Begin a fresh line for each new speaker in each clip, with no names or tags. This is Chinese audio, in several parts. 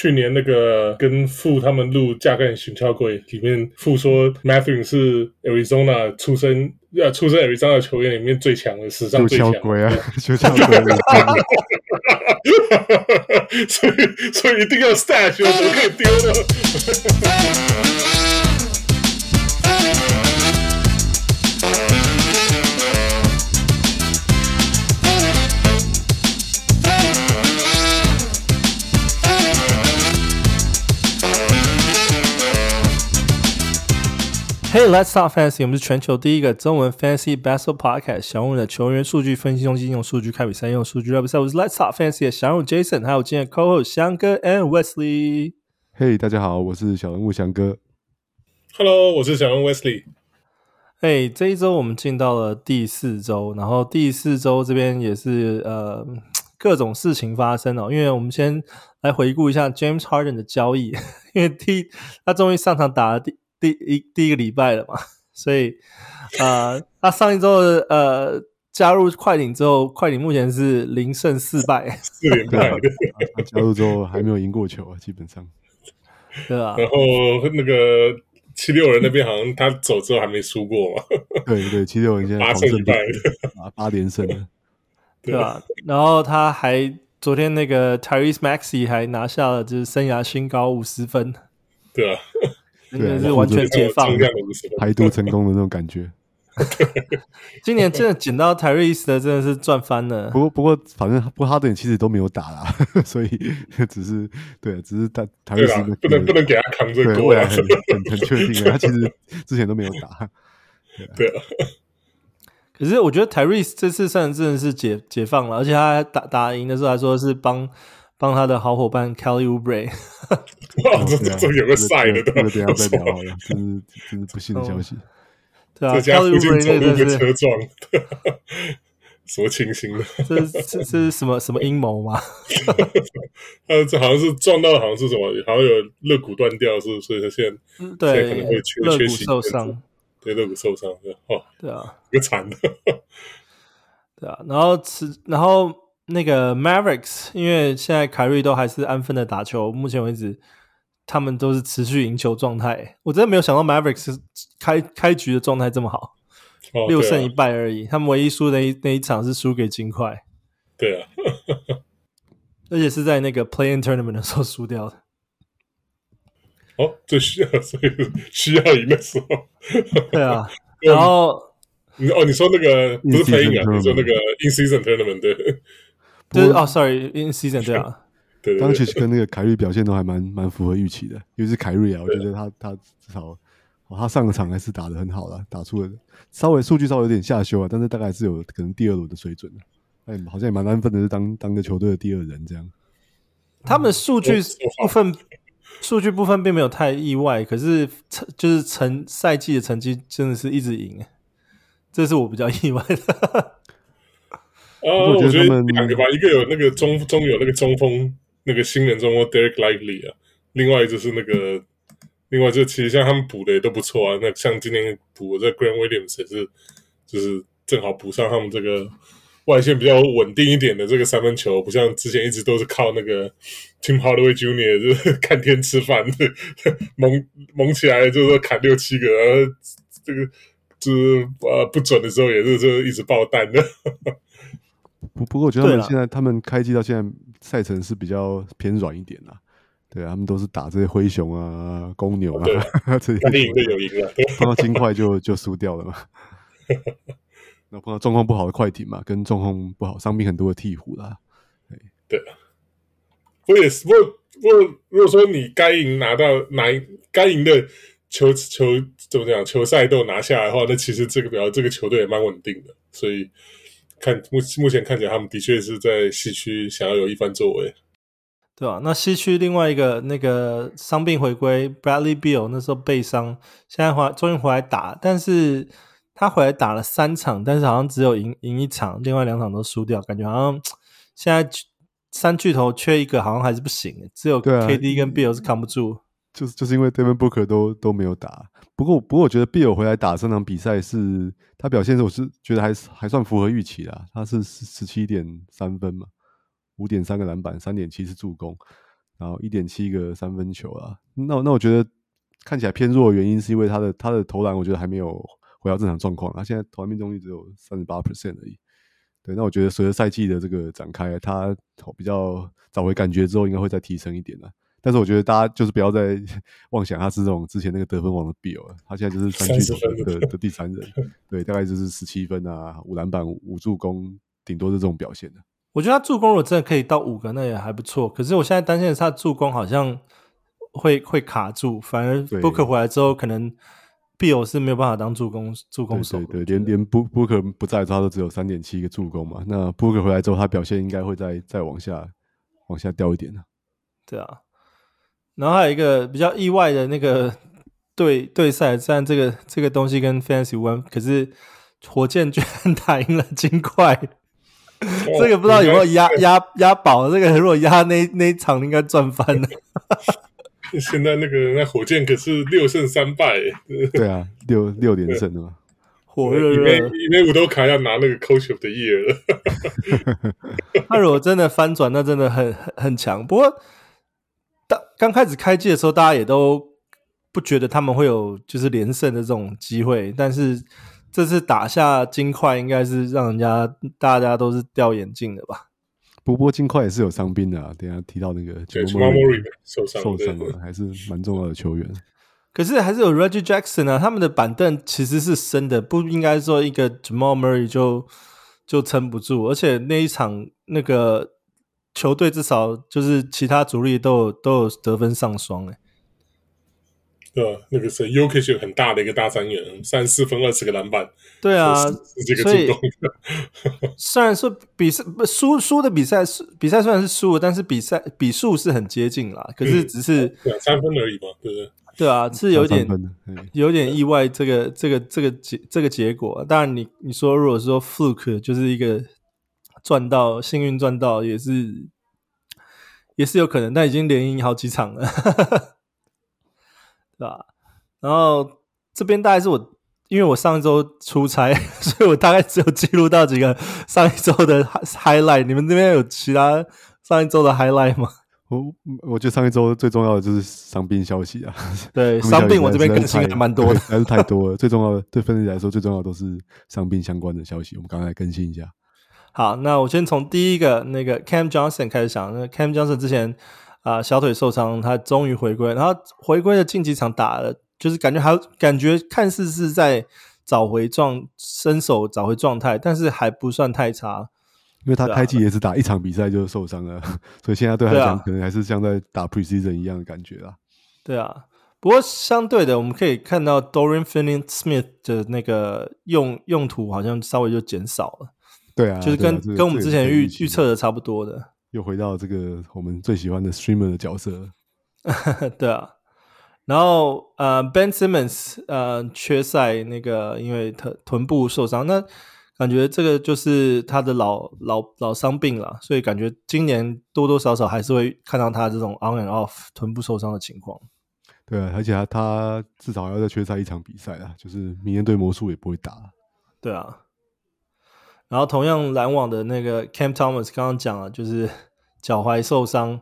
去年那个跟富他们录《架干巡超柜》里面，富说 Mathurin 是 Arizona 出生呃出生 Arizona 球员里面最强的，史上最强。
鬼啊！巡超柜。
所以所以一定要 stash，我怎么可以丢呢
？Hey, let's talk fantasy。我们是全球第一个中文 fantasy basketball podcast。小人物的球员数据分析中心用数据看比赛，用数据来比赛。我是 let's talk fantasy 的小人物 Jason，还有今天的 co-host 翔哥 and Wesley。
Hey，大家好，我是小人物翔哥。
Hello，我是小人物 Wesley。
嘿，这一周我们进到了第四周，然后第四周这边也是呃各种事情发生哦。因为我们先来回顾一下 James Harden 的交易，因为第他终于上场打了第。第一第一个礼拜了嘛，所以呃，他上一周的呃加入快艇之后，快艇目前是零胜四败，
四连败。
他加入之后还没有赢过球啊，基本上，
对啊？
然后那个七六人那边好像他走之后还没输过嘛，
对对，七六人现在
八胜一败，
啊，八连胜了，
对啊？然后他还昨天那个 Tyrese Maxey 还拿下了就是生涯新高五十分，
对啊。
真的是完全解放，
排毒成功的那种感觉。
今年真的捡到 Tyrese 的，真的是赚翻了。
不过，不过，反正不过哈登其实都没有打啦，所以只是对，只是他 Tyrese
不能不能给他扛这
未来很很很确定，他其实之前都没有打。
对啊，
可是我觉得 Tyrese 这次算真的是解解放了，而且他打打赢的时候还说是帮。帮他的好伙伴 Kelly Oubre，
哇，这这有个赛的，
这个等下再聊好了，这是这是不幸的消息。
对啊，Kelly Oubre
走路被车撞，什么情形呢？
这这这是什么什么阴谋吗？
呃，这好像是撞到，好像是什么，好像有肋骨断掉，是不是？所以他现在对可能会缺
肋骨受伤，
对肋骨受伤，哦，
对啊，
一个惨的，
对啊，然后吃，然后。那个 Mavericks，因为现在凯瑞都还是安分的打球，目前为止他们都是持续赢球状态。我真的没有想到 Mavericks 开开局的状态这么好，哦、六胜一败而已。他们唯一输的那一那一场是输给金块，
对啊，
而且是在那个 Play-in Tournament 的时候输掉的。
哦，最需要 所以需要赢的时候，
对啊。然后
你哦，你说那个不是 Play-in 啊，你说那个 In Season Tournament 对。
就是哦，sorry，in season 对啊，
对，当时其实跟那个凯瑞表现都还蛮蛮符合预期的，尤其是凯瑞啊，我觉得他他至少哦，他上个场还是打的很好了，打出了稍微数据稍微有点下修啊，但是大概是有可能第二轮的水准的，哎，好像也蛮安分的，是当当个球队的第二人这样。
他们数据部分数据部分并没有太意外，可是成就是成赛季的成绩真的是一直赢，这是我比较意外的。
啊，我觉得两个吧，一个有那个中中有那个中锋，那个新人中锋 Derek Lively 啊，另外就是那个，另外就其实像他们补的也都不错啊。那像今天补的这 Grant Williams 也是，就是正好补上他们这个外线比较稳定一点的这个三分球，不像之前一直都是靠那个 Tim Hardaway Junior 就是看天吃饭，猛猛起来就是说砍六七个，然后这个就是呃不准的时候也是就一直爆弹的。
不不过，我觉得他们现在他们开季到现在赛程是比较偏软一点啦。对啊，他们都是打这些灰熊啊、公牛啊，这些
赢就有赢了。
碰到金块就 就输掉了嘛。那碰到状况不好的快艇嘛，跟状况不好、伤病很多的鹈鹕啦。
对，我也是。不过不过，如果说你该赢拿到拿该赢的球球怎么讲球赛都拿下来的话，那其实这个表这个球队也蛮稳定的，所以。看目目前看起来，他们的确是在西区想要有一番作为，
对吧、啊？那西区另外一个那个伤病回归，Bradley Beal 那时候背伤，现在回终于回来打，但是他回来打了三场，但是好像只有赢赢一场，另外两场都输掉，感觉好像现在三巨头缺一个，好像还是不行，只有 KD 跟 Beal 是扛不住。
就是就是因为 Devin Booker 都都没有打，不过不过我觉得 Beal 回来打这场比赛是他表现是我是觉得还是还算符合预期啦，他是十十七点三分嘛，五点三个篮板，三点七次助攻，然后一点七个三分球啊。那那我觉得看起来偏弱的原因是因为他的他的投篮，我觉得还没有回到正常状况。他现在投篮命中率只有三十八 percent 而已。对，那我觉得随着赛季的这个展开，他比较找回感觉之后，应该会再提升一点的。但是我觉得大家就是不要再 妄想他是这种之前那个得分王的 Bill 了，他现在就是三巨头的的第三人，对，大概就是十七分啊，五篮板、五助攻，顶多是这种表现的。
我觉得他助攻如果真的可以到五个，那也还不错。可是我现在担心的是他助攻好像会会卡住，反而 Booker 回来之后，可能 Bill 是没有办法当助攻助攻手。
对，对对，连连 Booker 不在之后，他都只有三点七个助攻嘛。那 Booker 回来之后，他表现应该会再再往下往下掉一点的。
对啊。然后还有一个比较意外的那个 对对赛，虽然这个这个东西跟 Fantasy 无关，可是火箭居然打赢了金块，哦、这个不知道有没有压压压宝？这个如果压那那一场应该赚翻了。
现在那个那火箭可是六胜三败，
对啊，六六连胜的嘛，
火热热，
因为伍德卡要拿那个 Coach of the Year 了。
他如果真的翻转，那真的很很很强。不过。当刚开始开季的时候，大家也都不觉得他们会有就是连胜的这种机会，但是这次打下金块，应该是让人家大家都是掉眼镜的吧？
不过金块也是有伤兵的啊，等下提到那个
Jamal Murray 受伤
受伤了，还是蛮重要的球员。
可是还是有 Reggie Jackson 啊，他们的板凳其实是深的，不应该说一个 Jamal Murray 就就撑不住，而且那一场那个。球队至少就是其他主力都有都有得分上双哎，
对啊，那个是 Jokic 很大的一个大三元，三四分二十个篮板，
对啊，所以 虽然说比赛不输输的比赛是比赛虽然是输了，但是比赛比数是很接近啦，可是只是
两三分而已嘛，对不对？
对啊，是有点有点意外，这个这个这个结这个结果。当然，你你说如果说 Fluke 就是一个。赚到幸运赚到也是也是有可能，但已经连赢好几场了，对吧？然后这边大概是我，因为我上一周出差，所以我大概只有记录到几个上一周的 highlight。你们这边有其他上一周的 highlight 吗？
我我觉得上一周最重要的就是伤病消息啊。
对，伤病 我这边更新还蛮多的，
还是太多了。最重要的对分析来说，最重要的都是伤病相关的消息。我们刚才更新一下。
好，那我先从第一个那个 Cam Johnson 开始讲。那 Cam Johnson 之前啊、呃、小腿受伤，他终于回归，然后回归的近几场打了，就是感觉还感觉看似是在找回状身手，找回状态，但是还不算太差。
因为他开季也是打一场比赛就受伤了，啊、所以现在对他来讲可能还是像在打 Preseason 一样的感觉啦。
对啊，不过相对的，我们可以看到 Dorian Finney-Smith 的那个用用途好像稍微就减少了。
对啊，
就是跟、
啊这个、
跟我们之前预预测的差不多的，
又回到这个我们最喜欢的 streamer 的角色。
对啊，然后呃，Ben Simmons 呃缺赛，那个因为他臀部受伤，那感觉这个就是他的老老老伤病了，所以感觉今年多多少少还是会看到他这种 on and off 臀部受伤的情况。
对啊，而且他他至少要再缺赛一场比赛啊，就是明年对魔术也不会打。
对啊。然后同样篮网的那个 Cam Thomas 刚刚讲了，就是 脚踝受伤，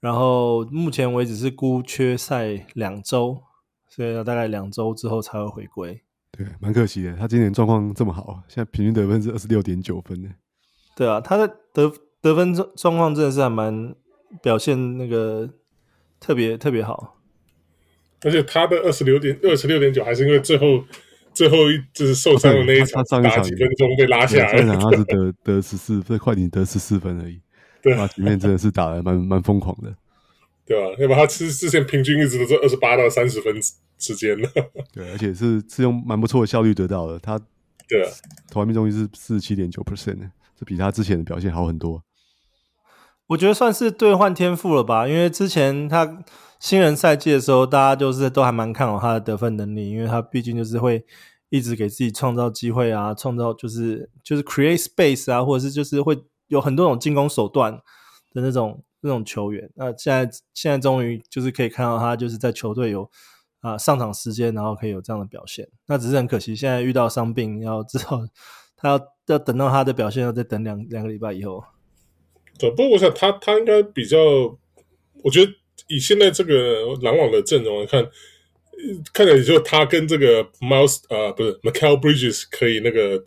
然后目前为止是估缺赛两周，所以要大概两周之后才会回归。
对，蛮可惜的，他今年状况这么好，现在平均得分是二十六点九分呢。
对啊，他的得得分状状况真的是还蛮表现那个特别特别好，
而且他的二十六点二十六点九还是因为最后。最后一就是受伤的那一场，他上一场几分钟被拉下来。
上一场他是得 得十四分，快艇得十四分而已。
对，
那局面真的是打的蛮蛮疯狂的，
对吧？要不他之之前平均一直都是二十八到三十分之间的。
对，而且是是用蛮不错的效率得到的。他
对啊，
投篮命中率是四十七点九 percent 的，这比他之前的表现好很多。
我觉得算是兑换天赋了吧，因为之前他。新人赛季的时候，大家就是都还蛮看好他的得分能力，因为他毕竟就是会一直给自己创造机会啊，创造就是就是 create space 啊，或者是就是会有很多种进攻手段的那种那种球员。那现在现在终于就是可以看到他就是在球队有啊、上场时间，然后可以有这样的表现。那只是很可惜，现在遇到伤病，要之后 他要要等到他的表现，要再等两两个礼拜以后。
对，不过我想他他应该比较。我觉得以现在这个篮网的阵容来看，看起来也就他跟这个 Miles 啊，不是 Mikal Bridges 可以那个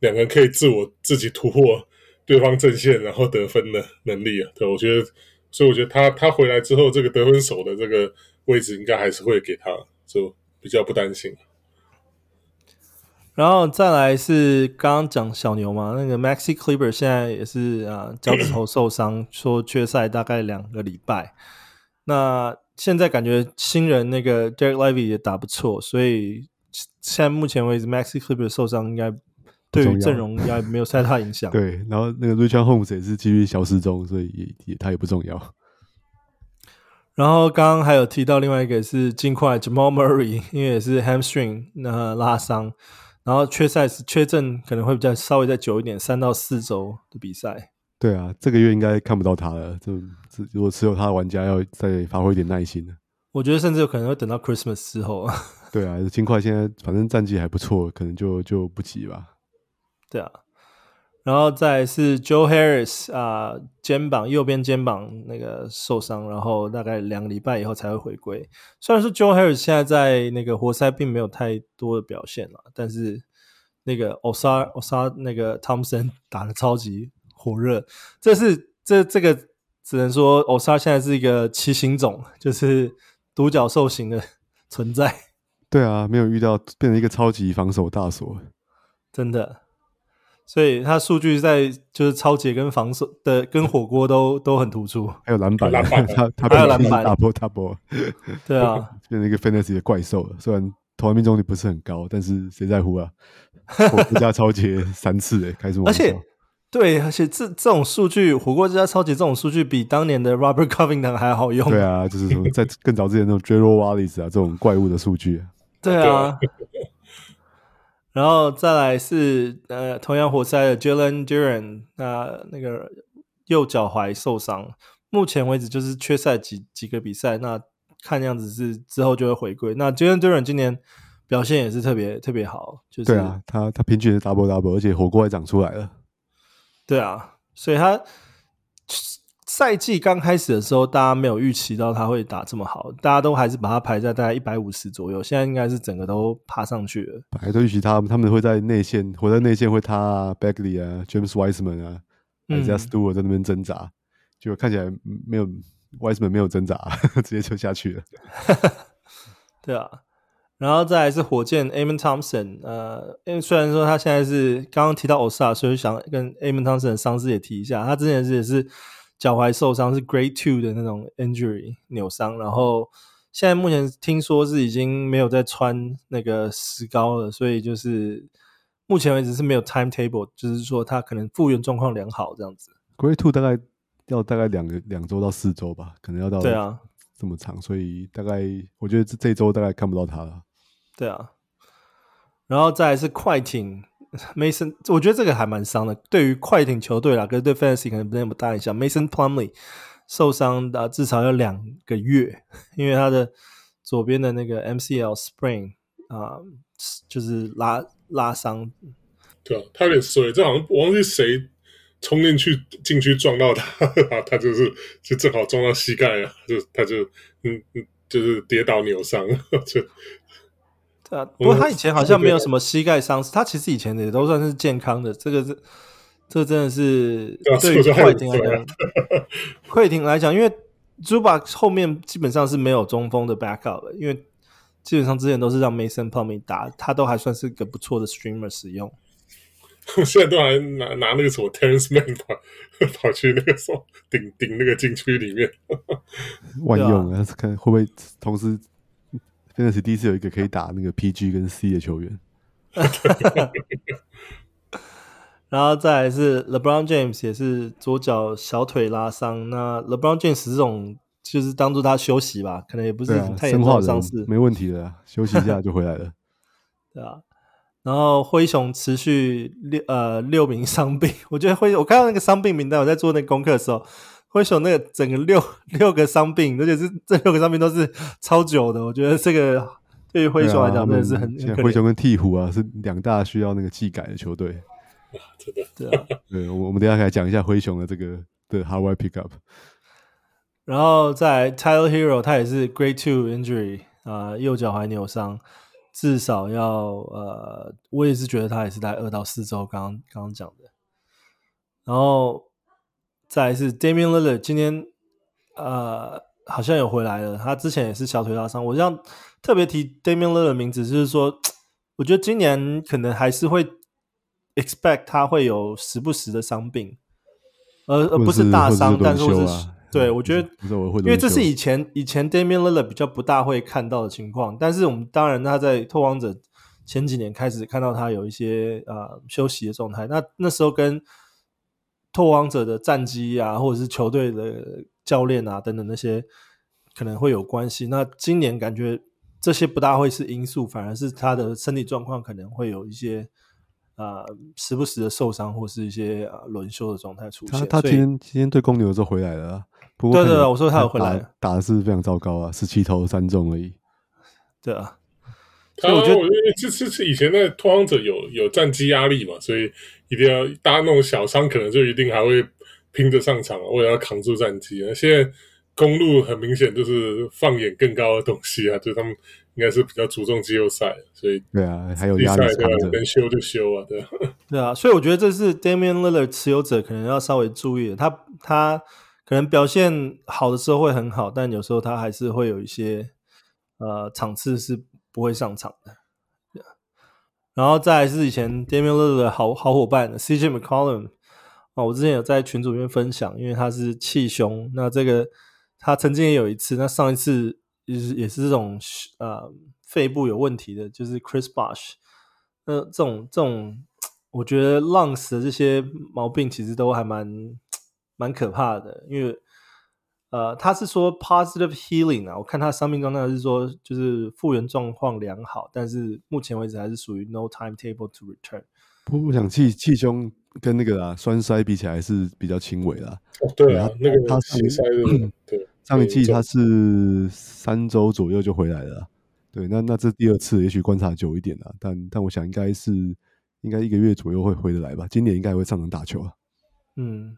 两个人可以自我自己突破对方阵线，然后得分的能力啊。对，我觉得，所以我觉得他他回来之后，这个得分手的这个位置应该还是会给他，就比较不担心。
然后再来是刚刚讲小牛嘛，那个 Maxi Kleber 现在也是啊脚趾头受伤，说缺赛大概两个礼拜。那现在感觉新人那个 Derek Lively 也打不错，所以现在目前为止 Maxi Kleber 受伤应该对于阵容应该没有太大影响。
对，然后那个 Richaun Holmes 也是继续消失中，所以也也他也不重要。
然后刚刚还有提到另外一个是尽快 Jamal Murray，因为也是 Hamstring 那拉伤。然后缺赛是缺阵，可能会比较稍微再久一点，三到四周的比赛。
对啊，这个月应该看不到他了。就如果持有他的玩家要再发挥一点耐心了。
我觉得甚至有可能会等到 Christmas 之后。
对啊，金块现在反正战绩还不错，可能就就不急吧。
对啊。然后再是 Joe Harris 啊，肩膀右边肩膀那个受伤，然后大概两个礼拜以后才会回归。虽然说 Joe Harris 现在在那个活塞并没有太多的表现了，但是那个 Ausar Ausar 那个 Thompson 打的超级火热。这是这这个只能说 Ausar 现在是一个奇形种，就是独角兽型的存在。
对啊，没有遇到变成一个超级防守大锁，
真的。所以他数据在就是抄截跟防守的跟火锅都都很突出，
还有篮板，
篮板
他他
还有篮板
，double double，
对啊，
变成一个 fantasy 的怪兽了。虽然投篮命中率不是很高，但是谁在乎啊？火锅加抄截三次诶、欸，开什么玩笑？
而且对，而且这这种数据，火锅加抄截这种数据比当年的 Robert Covington 还好用。
对啊，就是说在更早之前那种 Gerald Wallace 啊这种怪物的数据。
对啊。然后再来是呃，同样活塞的 Jalen Duren，那那个右脚踝受伤，目前为止就是缺赛几几个比赛，那看样子是之后就会回归。那 Jalen Duren 今年表现也是特别特别好，就是
对啊，他他平均是 double double，而且火锅还长出来了。
对啊，所以他。赛季刚开始的时候，大家没有预期到他会打这么好，大家都还是把他排在大概一百五十左右。现在应该是整个都爬上去了。
本来都预期他他们会在内线，活在内线会他啊，Bagley 啊，James Wiseman 啊，还是 Stewart 在那边挣扎，结果看起来没有 Wiseman 没有挣扎，直接就下去了。
对啊，然后再来是火箭 Amen Thompson，呃，因为虽然说他现在是刚刚提到 Osa，所以想跟 Amen Thompson 的伤势也提一下，他之前是也是。脚踝受伤是 Grade Two 的那种 injury 扭伤，然后现在目前听说是已经没有在穿那个石膏了，所以就是目前为止是没有 timetable，就是说他可能复原状况良好这样子。
Grade Two 大概要大概两个两周到四周吧，可能要到对啊这么长，所以大概我觉得这这周大概看不到他了。
对啊，然后再来是快艇。Mason，我觉得这个还蛮伤的。对于快艇球队啦，可是对 Fantasy 可能不那么大影响。Mason Plumlee 受伤的至少要两个月，因为他的左边的那个 MCL s p r i n g 啊、就是拉拉伤。
对啊，他有点衰，这好像我忘记谁冲进去进去撞到他，他就是就正好撞到膝盖了，就他就嗯嗯，就是跌倒扭伤就。
啊，不过他以前好像没有什么膝盖伤势，他其实以前也都算是健康的。这个是，这真的是对于快艇来讲，快艇来讲，因为 Zubac 后面基本上是没有中锋的 backup 了，因为基本上之前都是让 Mason Plumlee 打，他都还算是个不错的 streamer 使用。
我 现在都还拿拿那个什么 Terance Mann 跑跑去那个什么顶顶那个禁区里面，
万用啊！看会不会同时。真的是第一次有一个可以打那个 PG 跟 C 的球员，
然后再来是 LeBron James 也是左脚小腿拉伤。那 LeBron James 这种就是当做他休息吧，可能也不是太严重的伤势，
没问题的，休息一下 就回来了。
对啊，然后灰熊持续六呃六名伤病，我觉得灰我看到那个伤病名单，我在做那个功课的时候。灰熊那个整个六 六个伤病，而且是这六个伤病都是超久的。我觉得这个对于灰熊来讲真的是很。
现在灰熊跟鹈鹕啊是两大需要那个技改的球队。
真的。
对啊。
对，我我们等一下可以讲一下灰熊的这个的 Hardware Pickup。
然后在 Tyler Hero，他也是 Grade Two Injury 啊、呃，右脚踝扭伤，至少要呃，我也是觉得他也是在二到四周。刚刚刚刚讲的，然后再来是 Damian Lillard，今天呃好像有回来了，他之前也是小腿拉伤。我这样特别提 Damian Lillard 的名字，就是说，我觉得今年可能还是会 expect 他会有时不时的伤病，而而不是大伤，但是我是。对，我觉得，因为这是以前以前 Damian Lillard 比较不大会看到的情况，但是我们当然他在拓荒者前几年开始看到他有一些呃休息的状态，那那时候跟拓荒者的战绩啊，或者是球队的教练啊等等那些可能会有关系。那今年感觉这些不大会是因素，反而是他的身体状况可能会有一些。啊、呃，时不时的受伤或是一些啊轮休的状态出现。
他他今天今天对公牛的时候回来了，不过
对对对，我说他有回来，
打的是非常糟糕啊，十七投三中而已。
对啊，
所以我觉得，这这是以前的拓荒者有有战绩压力嘛，所以一定要大家那种小伤，可能就一定还会拼着上场，为了要扛住战绩啊。现在公路很明显就是放眼更高的东西啊，就是他们。应该是比较注重季后赛，所以
对啊，还有压力
对啊，能修就修啊，对啊，
对啊，所以我觉得这是 Damian Lillard 持有者可能要稍微注意的，他他可能表现好的时候会很好，但有时候他还是会有一些呃场次是不会上场的。然后再是以前 Damian l i l l 的好好伙伴 CJ McCollum 啊，我之前有在群组里面分享，因为他是气胸，那这个他曾经也有一次，那上一次。也是也是这种呃肺部有问题的，就是 Chris Bosh。那这种这种，我觉得 lungs 的这些毛病其实都还蛮蛮可怕的，因为呃他是说 positive healing 啊，我看他伤病状态是说就是复原状况良好，但是目前为止还是属于 no timetable to return。
不我想气气胸跟那个啊栓塞比起来是比较轻微啦。
哦，对啊，那个他心塞的，对。
上一季他是三周左右就回来了，对，那那这第二次，也许观察久一点了，但但我想应该是应该一个月左右会回得来吧，今年应该会上场打球啊。
嗯，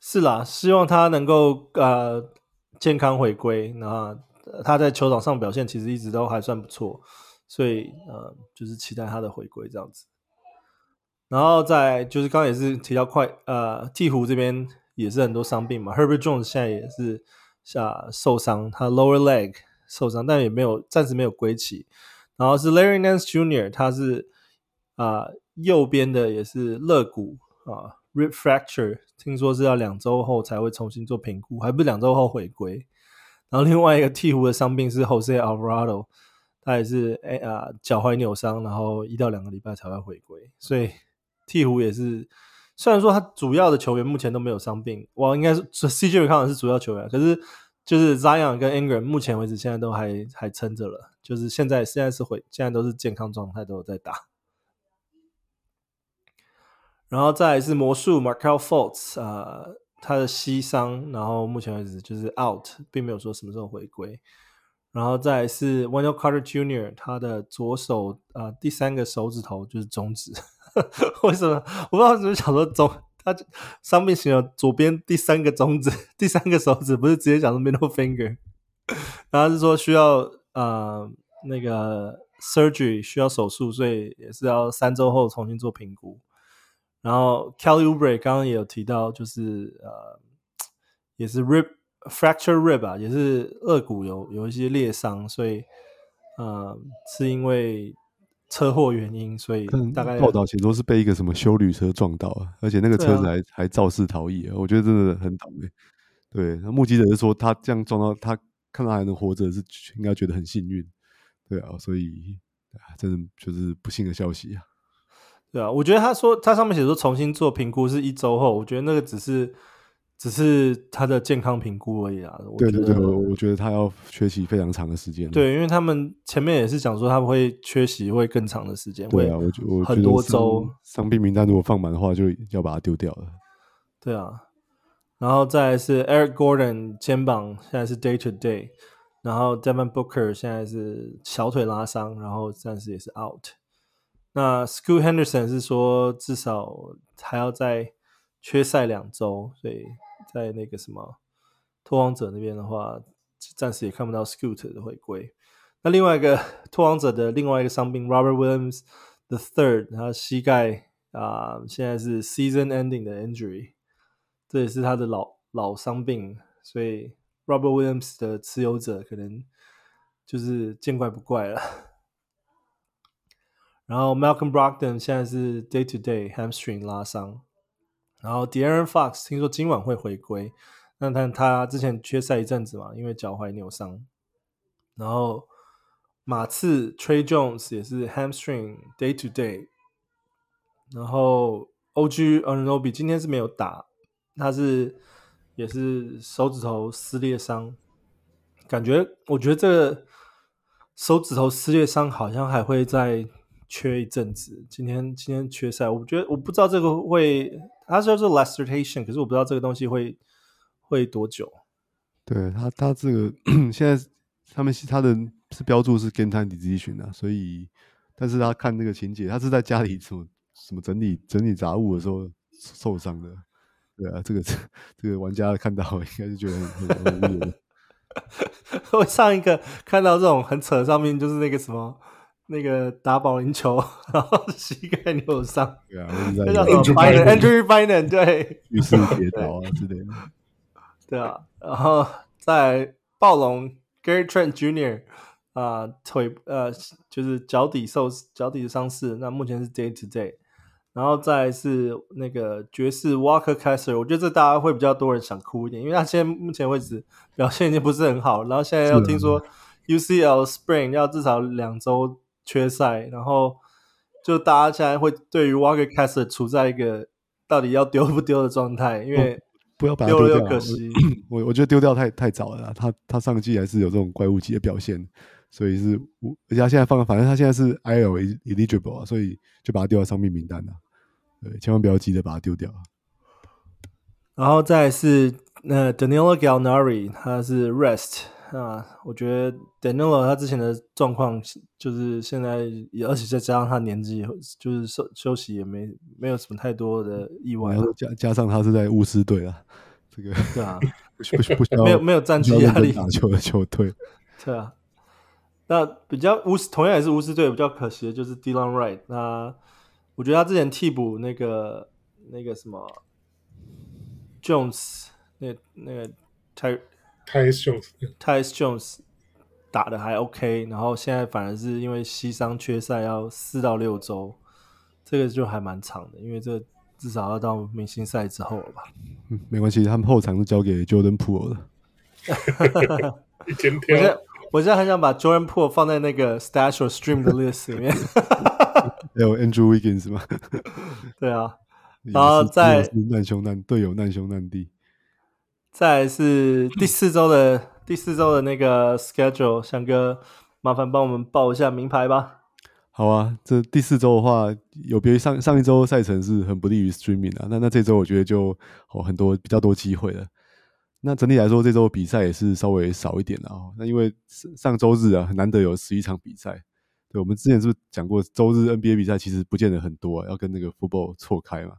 是啦，希望他能够呃健康回归，那他在球场上表现其实一直都还算不错，所以呃就是期待他的回归这样子。然后在就是刚也是提到快呃鹈鹕这边也是很多伤病嘛，Herbert Jones 现在也是。下受伤，他 lower leg 受伤，但也没有暂时没有归期。然后是 Larry Nance Jr.，他是啊、右边的也是肋骨啊 rib fracture，听说是要两周后才会重新做评估，还不是两周后回归。然后另外一个鹈鹕的伤病是 Jose Alvarado，他也是哎啊脚踝扭伤，然后一到两个礼拜才会回归。所以鹈鹕也是。虽然说他主要的球员目前都没有伤病，我应该是 CJ 麦康是主要球员，可是就是 Zion 跟 Ingram 目前为止现在都还还撑着了，就是现在现在是回现在都是健康状态都有在打，然后再来是魔术 Markel Fultz、呃，他的膝伤，然后目前为止就是 out，并没有说什么时候回归，然后再来是 Wendell Carter Jr. 他的左手、呃、第三个手指头就是中指。为什么？我不知道怎么想说中，他伤病型的左边第三个中指，第三个手指不是直接讲说 middle finger，然后是说需要呃那个 surgery 需要手术，所以也是要三周后重新做评估。然后 Kelly Oubre 刚刚也有提到，就是呃也是 rib fracture rib 啊，也是肋骨有有一些裂伤，所以呃是因为。车祸原因，所以大概
报道其实都是被一个什么修旅车撞到啊，而且那个车子还、啊、还肇事逃逸啊，我觉得真的很倒霉。对，那目击者是说他这样撞到他，看到还能活着，是应该觉得很幸运。对啊，所以啊真的就是不幸的消息啊。
对啊，我觉得他说他上面写说重新做评估是一周后，我觉得那个只是。只是他的健康评估而已啊。
对对对，我觉得他要缺席非常长的时间。
对，因为他们前面也是讲说他们会缺席会更长的时间。
对啊，我觉得
很多周。
伤病名单如果放满的话，就要把它丢掉了。
对啊，然后再来是 Eric Gordon 肩膀现在是 day to day，然后 Devin Booker 现在是小腿拉伤，然后暂时也是 out。那 Scoot Henderson 是说至少还要再缺赛两周，所以。在那个什么拓荒者那边的话，暂时也看不到 Scoot 的回归。那另外一个拓荒者的另外一个伤兵 Robert Williams the Third，他膝盖啊、现在是 Season Ending 的 Injury，这也是他的老老伤病，所以 Robert Williams 的持有者可能就是见怪不怪了。然后 Malcolm Brogdon 现在是 Day to Day Hamstring 拉伤，然后 De'Aaron Fox 听说今晚会回归，那但他之前缺赛一阵子嘛，因为脚踝扭伤，然后。马刺 Tre Jones 也是 hamstring day to day，然后 OG Anunoby 今天是没有打，他是也是手指头撕裂伤，感觉我觉得这个手指头撕裂伤好像还会在缺一阵子。今天今天缺赛，我觉得我不知道这个会，他说是 laceration，可是我不知道这个东西会会多久。
对他他这个 现在他们他的。是标注是 game time decision 啊，所以，但是他看那个情节，他是在家里什么什么整理整理杂物的时候受伤的，对啊，这个这个玩家看到应该是觉得很很无语。
我上一个看到这种很扯的上面，就是那个什么那个打保龄球，然后膝盖扭伤，
对啊，那
叫什么 Bynum，Andrew Bynen 对，
浴室跌倒啊之类的，
对啊，然后在暴龙 Gary Trent Jr. 啊、呃，腿呃，就是脚底受脚底的伤势，那目前是 day to day，然后再是那个爵士 Walker Kessler，我觉得这大家会比较多人想哭一点，因为他现在目前为止表现已经不是很好，然后现在又听说 UCL Sprain 要至少两周缺赛，然后就大家现在会对于 Walker c a s t e r 处在一个到底要丢不丢的状态，因为
不要丢掉，
可惜，
我我觉得丢掉太太早了啦，他他上季还是有这种怪物级的表现。所以是，而且他现在放，反正他现在是 IL eligible 啊，所以就把他丢到伤病名单了。对，千万不要急着把他丢掉。
然后再是那 Danilo Gallinari，他是 rest 啊。我觉得 Danilo 他之前的状况就是现在也，而且再加上他年纪，就是休休息也没没有什么太多的意外。
然后加加上他是在巫师队啊，这个
对啊，
不不 不需要
没有没有战绩压力
打球的球队，
对啊。那比较巫师，同样也是巫师队，比较可惜的就是 Dylan Wright。那我觉得他之前替补那个那个什么 Jones，那那个 Ty
Tyus Jones
Tyus Jones 打的还 OK，然后现在反而是因为膝伤缺赛要四到六周，这个就还蛮长的，因为这至少要到明星赛之后了吧？
嗯，没关系，他们后场是交给 Jordan Poole 了。
一天天。
我现在很想把 Jordan Poole 放在那个 Stash or Stream 的 list 里面。
还有 Andrew Wiggins 吗？
对啊，然后在
难兄难队友难兄难弟。
再来是第四周的第四周的那个 schedule，翔哥麻烦帮我们报一下名牌吧。
好啊，这第四周的话，有别于上上一周赛程是很不利于 Streaming 啊，那那这周我觉得就好很多比较多机会了。那整体来说，这周比赛也是稍微少一点了哦。那因为上周日啊，很难得有十一场比赛。对，我们之前是不是讲过，周日 NBA 比赛其实不见得很多啊，要跟那个 football 错开嘛。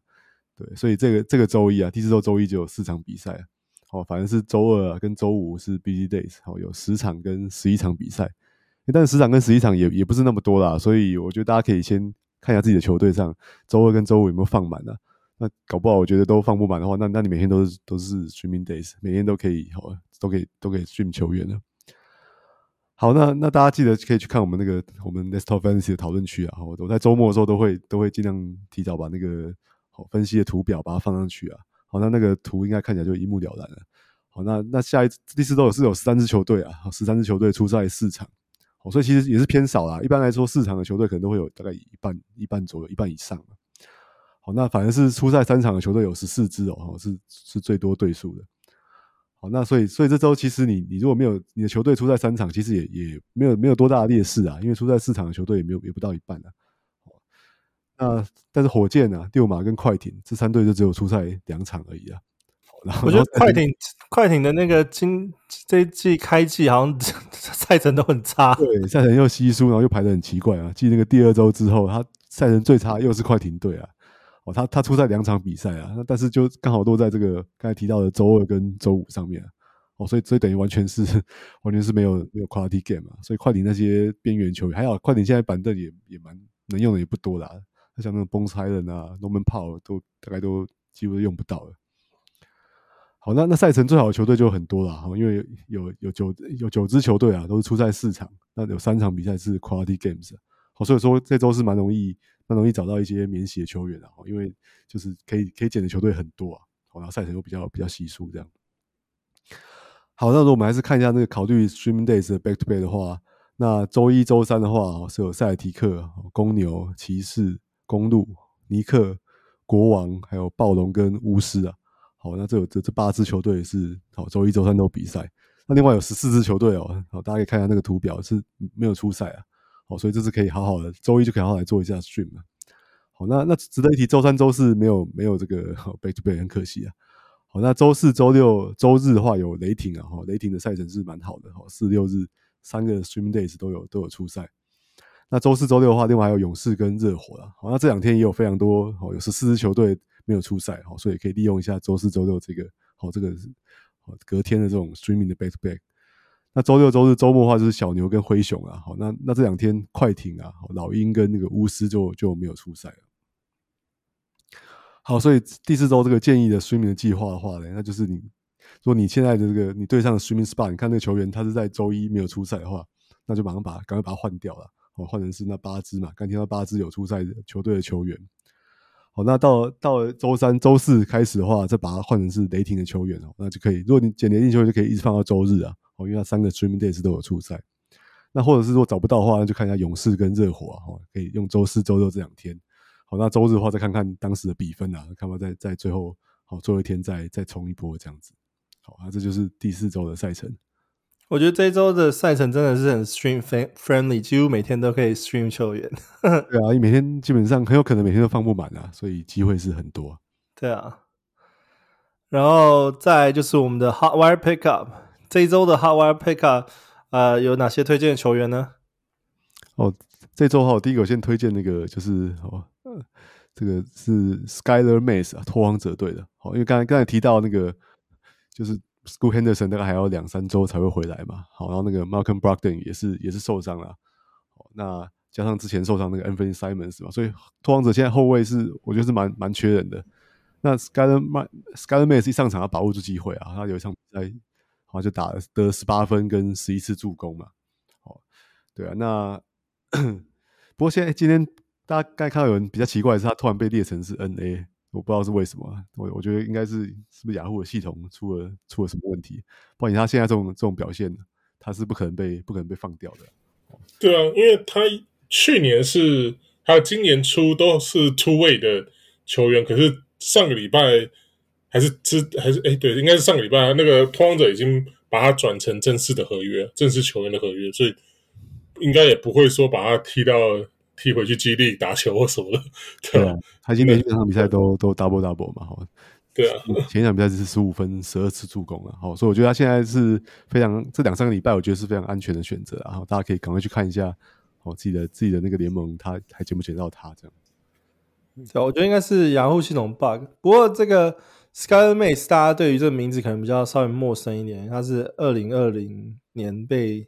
对，所以这个这个周一啊，第四周周一就有四场比赛。哦，反正是周二啊跟周五是 busy days，好，有十场跟十一场比赛。但是十场跟十一场也也不是那么多啦，所以我觉得大家可以先看一下自己的球队上周二跟周五有没有放满啊。那搞不好，我觉得都放不满的话，那那你每天都是都是 streaming days，每天都可以，好，都可以都可以 stream 球员了。好，那那大家记得可以去看我们那个我们 Desktop Fantasy 的讨论区啊。好，我在周末的时候都会都会尽量提早把那个好分析的图表把它放上去啊。好，那那个图应该看起来就一目了然了。好，那那下一第四周是有十三支球队啊，十三支球队出赛四场，好，所以其实也是偏少啦。一般来说，四场的球队可能都会有大概一半一半左右，一半以上。好，那反正是出赛三场的球队有十四支哦，是是最多对数的。好，那所以所以这周其实你你如果没有你的球队出赛三场，其实也也没有没有多大的劣势啊，因为出赛四场的球队也没有也不到一半啊。那但是火箭啊、六马跟快艇这三队就只有出赛两场而已啊。然后
我觉得快艇快艇的那个今这一季开季好像 赛程都很差，
对，赛程又稀疏，然后又排的很奇怪啊。继那个第二周之后，他赛程最差又是快艇队啊。哦他他出赛两场比赛啊，那但是就刚好落在这个刚才提到的周二跟周五上面啊，哦，所以所以等于完全是完全是没有没有 quality game 啊，所以快艇那些边缘球员还好，快艇现在板凳也也蛮能用的也不多啦，像那种 Bones Hyland 啊，Norman Powell 都大概都几乎都用不到了。好，那那赛程最好的球队就很多了，因为有有九有九支球队啊，都是出赛四场，那有三场比赛是 quality games，好，所以说这周是蛮容易蛮容易找到一些免洗的球员的，因为就是可以可以捡的球队很多啊，好，然后赛程又比较比较稀疏这样。好，那如果我们还是看一下那个考虑 streaming days back to back 的话，那周一、周三的话是有塞尔提克、公牛、骑士、公路、尼克、国王，还有暴龙跟巫师啊。好，那这有这这八支球队是好，周一周三都有比赛。那另外有十四支球队哦，好，大家可以看一下那个图表是没有出赛啊。好，所以这次可以好好的周一就可以好好来做一下 stream 啊。好，那那值得一提，周三、周四没有没有这个 back to back，很可惜啊。好，那周四、周六、周日的话有雷霆啊，哈，雷霆的赛程是蛮好的，哈，四六日三个 stream days 都有都有出赛。那周四、周六的话，另外还有勇士跟热火啦。好，那这两天也有非常多，好，有十四支球队。没有出赛，好，所以可以利用一下周四、周六这个，好，这个好隔天的这种 streaming 的 back to back。那周六、周日、周末的话就是小牛跟灰熊啊，好，那那这两天快艇啊，老鹰跟那个巫师就就没有出赛了。好，所以第四周这个建议的 streaming 的计划的话呢，那就是你说你现在的这个你对上的 streaming spot，你看那个球员他是在周一没有出赛的话，那就马上把赶快把它换掉了，哦，换成是那八支嘛，刚听到八支有出赛的球队的球员。好，那到到周三、周四开始的话，再把它换成是雷霆的球员哦，那就可以。如果你捡雷霆球，就可以一直放到周日啊。哦，因为它三个 streaming days 都有出赛。那或者是说找不到的话，那就看一下勇士跟热火啊，哦可以用周四、周六这两天。好，那周日的话，再看看当时的比分啊，看看在在最后好最后一天再再冲一波这样子。好，那这就是第四周的赛程。
我觉得这一周的赛程真的是很 stream friendly，几乎每天都可以 stream 球员。
对啊，你每天基本上很有可能每天都放不满啊，所以机会是很多。
对啊，然后再来就是我们的 hot wire pickup，这一周的 hot wire pickup，呃，有哪些推荐的球员呢？
哦，这周哈，第一个我先推荐那个就是哦，这个是 Skyler Mays 啊，拓荒者队的。好，因为刚才刚才提到那个就是。Scoot Henderson 大概还要两三周才会回来嘛，好，然后那个 Malcolm Brogdon 也是也是受伤了，好，那加上之前受伤那个 Anthony Simons 嘛，所以拓荒者现在后卫是我觉得是蛮蛮缺人的。那 Skylar Skylar Mays 一上场要把握住机会啊，他有一场比赛好像就打了得十八分跟十一次助攻嘛，好，对啊，那 不过现在今天大家刚看到有人比较奇怪的是，他突然被列成是 NA。我不知道是为什么，我我觉得应该是是不是雅虎的系统出了出了什么问题？不然他现在这种这种表现，他是不可能被不可能被放掉的。
对啊，因为他去年是还有今年初都是 two way 的球员，可是上个礼拜还是之还是哎对，应该是上个礼拜那个拓荒者已经把他转成正式的合约，正式球员的合约，所以应该也不会说把他踢到。踢回去基地打球或什么的，对啊，
他今天连续两场比赛都都 double double 嘛，好，
对啊，
前一场比赛是十五分十二次助攻了，好，所以我觉得他现在是非常这两三个礼拜，我觉得是非常安全的选择，然后大家可以赶快去看一下，好自己的自己的那个联盟，他还捡不捡到他这样。
对，我觉得应该是雅虎系统 bug，不过这个 Skylar Mays 大家对于这个名字可能比较稍微陌生一点，他是二零二零年被。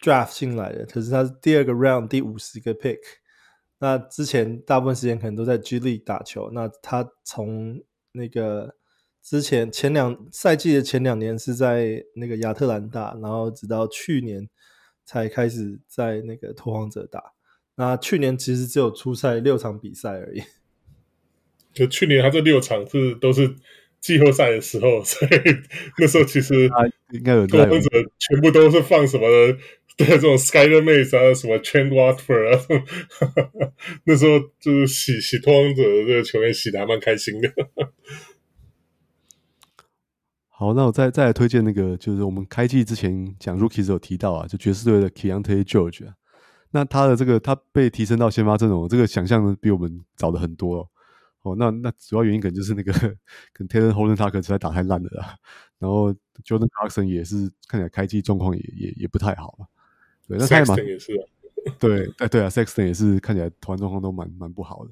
Draft 进来的，可是他是第二个 round 第五十个 pick。那之前大部分时间可能都在 G League 打球。那他从那个之前前两赛季的前两年是在那个亚特兰大，然后直到去年才开始在那个拓荒者打。那去年其实只有出赛六场比赛而已。
就去年他这六场是都是季后赛的时候，所以那时候其实
应该有
拓荒者全部都是放什么的。对这种 Skylar Maze 啊，什么 Trent Watford 啊，那时候就是洗洗拓荒者的这个球员洗的还蛮开心的。
好，那我再再来推荐那个，就是我们开季之前讲 Rookies 有提到啊，就爵士队的 Keyonte George 啊，那他的这个他被提升到先发阵容，这个想象比我们早的很多哦。哦，那那主要原因可能就是那个跟 Talen Horton-Tucker 实在打太烂了啦，然后 Jordan Clarkson 也是看起来开季状况也也也不太好。对，那他也蛮
也是、啊，
对，哎，对啊，Sexton 也是看起来团状况都蛮蛮不好的，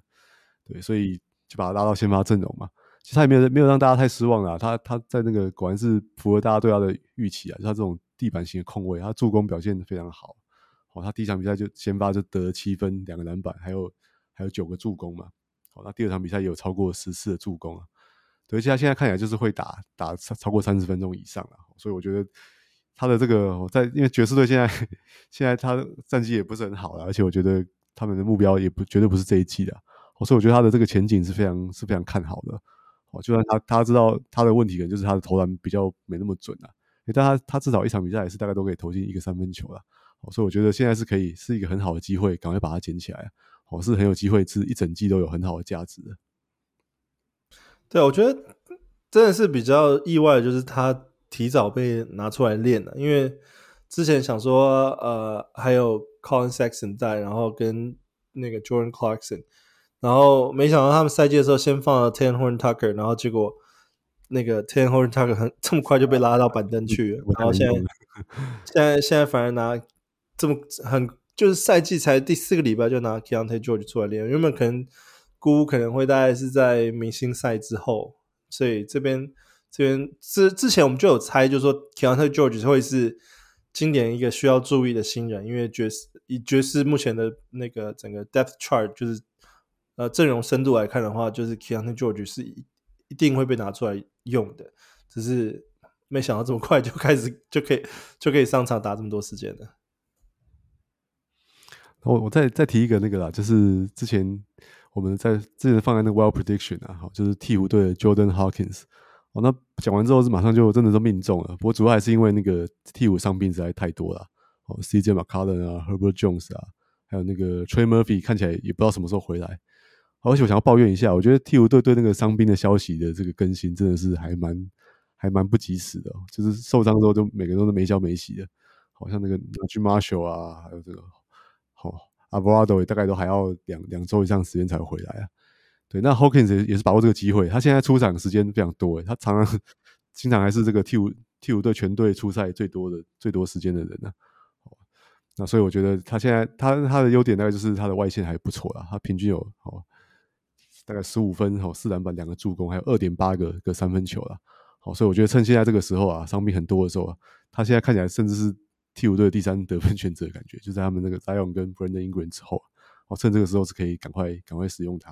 对，所以就把他拉到先发阵容嘛。其实他也没有没有让大家太失望啦。他他在那个果然是符合大家对他的预期啊，就他这种地板型的控卫，他助攻表现非常好。哦，他第一场比赛就先发就得了七分，两个篮板，还有还有九个助攻嘛。好，那第二场比赛也有超过十次的助攻啊。对，而且他现在看起来就是会打打超过三十分钟以上了。所以我觉得他的这个我在，因为爵士队现在现在他战绩也不是很好了，而且我觉得他们的目标也不绝对不是这一季的。所以我觉得他的这个前景是非常是非常看好的。哦，就算他他知道他的问题可能就是他的投篮比较没那么准啊，但他他至少一场比赛也是大概都可以投进一个三分球了。所以我觉得现在是可以是一个很好的机会，赶快把它捡起来。哦，是很有机会，是一整季都有很好的价值的。
对，我觉得真的是比较意外，就是他提早被拿出来练了。因为之前想说，呃，还有 Collin Sexton 在，然后跟那个 Jordan Clarkson，然后没想到他们赛季的时候先放了 Talen Horton-Tucker，然后结果那个 Talen Horton-Tucker 很 这么快就被拉到板凳去了，然后现在 现在现在反而拿。这么很就是赛季才第四个礼拜就拿 Keyonte George 出来练，原本可能估可能会大概是在明星赛之后，所以这边这边之之前我们就有猜，就是说 k e n t e George 会是今年一个需要注意的新人，因为爵士以爵士目前的那个整个 depth chart 就是呃阵容深度来看的话，就是 k e n t e George 是一定会被拿出来用的，只是没想到这么快就开始就可以就可以上场打这么多时间了。
我我再再提一个那个啦，就是之前我们在之前放在那个 Well Prediction 啊，好，就是鵜鹕队的 Jordan Hawkins。哦，那讲完之后是马上就真的都命中了。不过主要还是因为那个鵜鹕伤病实在太多了。哦，CJ McCollum 啊，Herbert Jones 啊，还有那个 Trey Murphy 看起来也不知道什么时候回来。而且我想要抱怨一下，我觉得鵜鹕队对那个伤兵的消息的这个更新真的是还蛮还蛮不及时的。就是受伤之后就每个人都是没消没息的，好像那个 Naji Marshall 啊，还有这个。哦，阿波拉多也大概都还要两两周以上时间才回来啊。对，那 Hawkins 也也是把握这个机会，他现在出场时间非常多，他常常经常还是这个鵜鹕鵜鹕队全队出赛最多的最多时间的人呢。哦，那所以我觉得他现在他他的优点大概就是他的外线还不错啦，他平均有哦大概十五分哦四篮板两个助攻，还有二点八个个三分球啦。好，所以我觉得趁现在这个时候啊，伤病很多的时候啊，他现在看起来甚至是。替补队第三得分选择的感觉，就在他们那个 Zion 跟 Brandon Ingram 之后，哦，趁这个时候是可以赶快赶快使用它。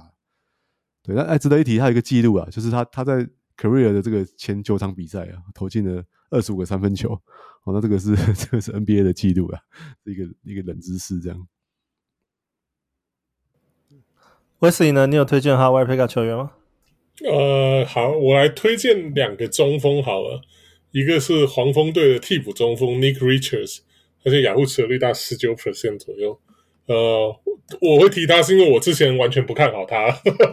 对，那哎，值得一提，他有一个记录啊，就是他他在 Career 的这个前九场比赛啊，投进了二十五个三分球。哦，那这个是 这个是 NBA 的记录啊，一个一个冷知识这样。
Wesley 呢？你有推荐哈维尔皮卡球员吗？
呃，好，我来推荐两个中锋好了。一个是黄蜂队的替补中锋 Nick Richards，而且雅虎持有率大十九 percent 左右。呃，我会提他是因为我之前完全不看好他，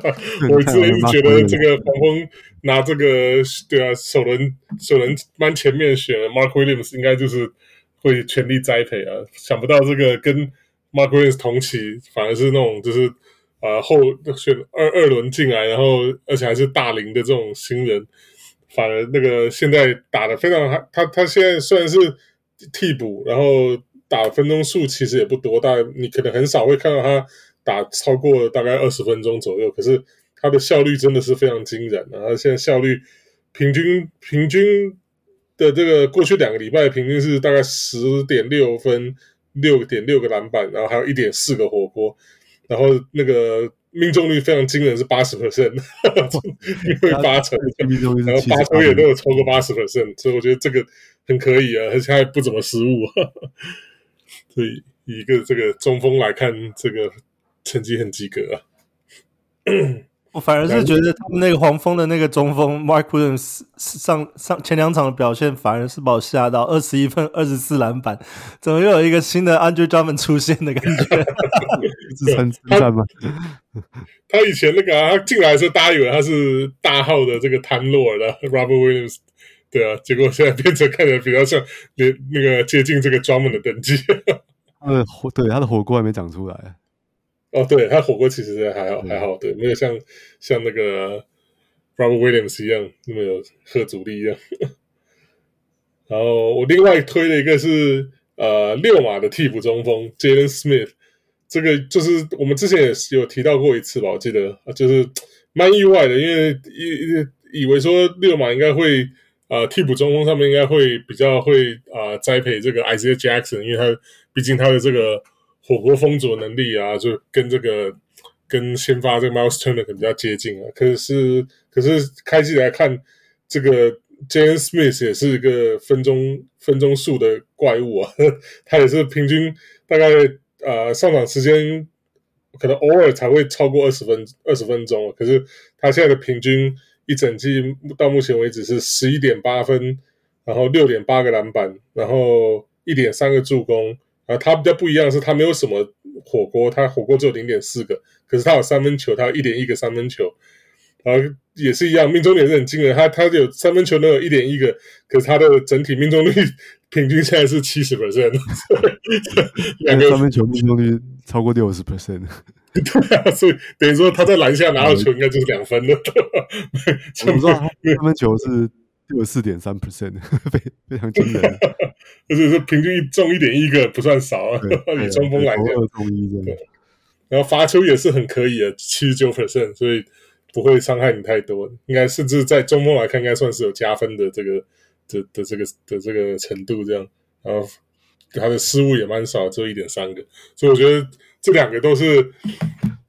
我之前觉得这个黄蜂拿这个对啊首轮首轮蛮前面选 Mark Williams 应该就是会全力栽培啊，想不到这个跟 Mark Williams 同期反而是那种就是啊、呃、后选二二轮进来，然后而且还是大龄的这种新人。反而那个现在打的非常他，他他现在虽然是替补，然后打分钟数其实也不多，但你可能很少会看到他打超过大概二十分钟左右。可是他的效率真的是非常惊人，然后现在效率平均平均的这个过去两个礼拜平均是大概十点六分，六点六个篮板，然后还有一点四个火锅，然后那个。命中率非常惊人，是八十 percent，因为八成，然后八球也都有超过八十 percent，所以我觉得这个很可以啊，而且还不怎么失误，所以以一个这个中锋来看，这个成绩很及格啊。
我反而是觉得他们那个黄蜂的那个中锋 Mark Williams 上上前两场的表现，反而是把我吓到，二十一分，二十四篮板，怎么又有一个新的 Andre Drummond 出现的感觉？
自称自赞吗？
他以前那个、啊、他进来的时候，大家以为他是大号的这个 Time Lord 的 Robert Williams，对啊，结果现在变成看起来比较像连那个接近这个 Drummond 的等级。
呃，火对他的火锅还没长出来。
哦，对，他火锅其实还好，还好，对，没有像像那个 Robert Williams 一样那么有吓阻力一样。然后我另外推了一个是呃六马的替补中锋 Jalen Smith，这个就是我们之前也有提到过一次吧，我记得就是蛮蛮意外的，因为以以为说六马应该会呃替补中锋上面应该会比较会啊、栽培这个 Isaiah Jackson，因为他毕竟他的这个火锅封锁能力啊，就跟这个跟先发这个 Miles Turner 可能比较接近啊。可是可是开季来看，这个 Jalen Smith 也是一个分钟分钟数的怪物啊，他也是平均大概呃上场时间。可能偶尔才会超过二十分二十分钟，可是他现在的平均一整季到目前为止是十一点八分，然后六点八个篮板，然后一点三个助攻。啊，他比较不一样的是，他没有什么火锅，他火锅只有零点四个，可是他有三分球，他有一点一个三分球，然后也是一样，命中率也是很惊人。他他有三分球能有一点一个，可是他的整体命中率平均现在是七十 percent，
两个三分球命中率。超过六十 percent，
对啊，所以等于说他在篮下拿到球应该就是两分了。
我不知道他三分球是六十四点三 percent，非非常惊人。
就是说平均一中一点一个不算少啊，以中锋来讲。然后罚球也是很可以的，七十九 percent，所以不会伤害你太多。应该甚至在中锋来看，应该算是有加分的这个的的这个的这个程度这样。然后。他的失误也蛮少，只有一点三个，所以我觉得这两个都是，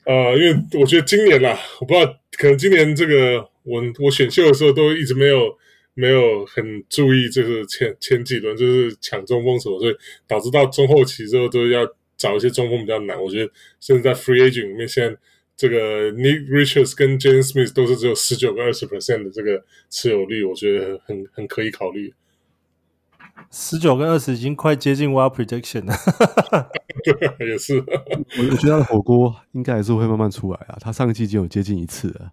呃，因为我觉得今年啦，我不知道，可能今年这个我我选秀的时候都一直没有没有很注意，就是前前几轮就是抢中锋什么，所以导致到中后期之后都要找一些中锋比较难。我觉得甚至在 free agent 里面，现在这个 Nick Richards 跟 Jalen Smith 都是只有十九个二十 percent 的这个持有率，我觉得很很可以考虑。
十九跟二十已经快接近 Wild Prediction 了，
也是。
我我觉得他的火锅应该还是会慢慢出来啊。他上个季已经有接近一次了，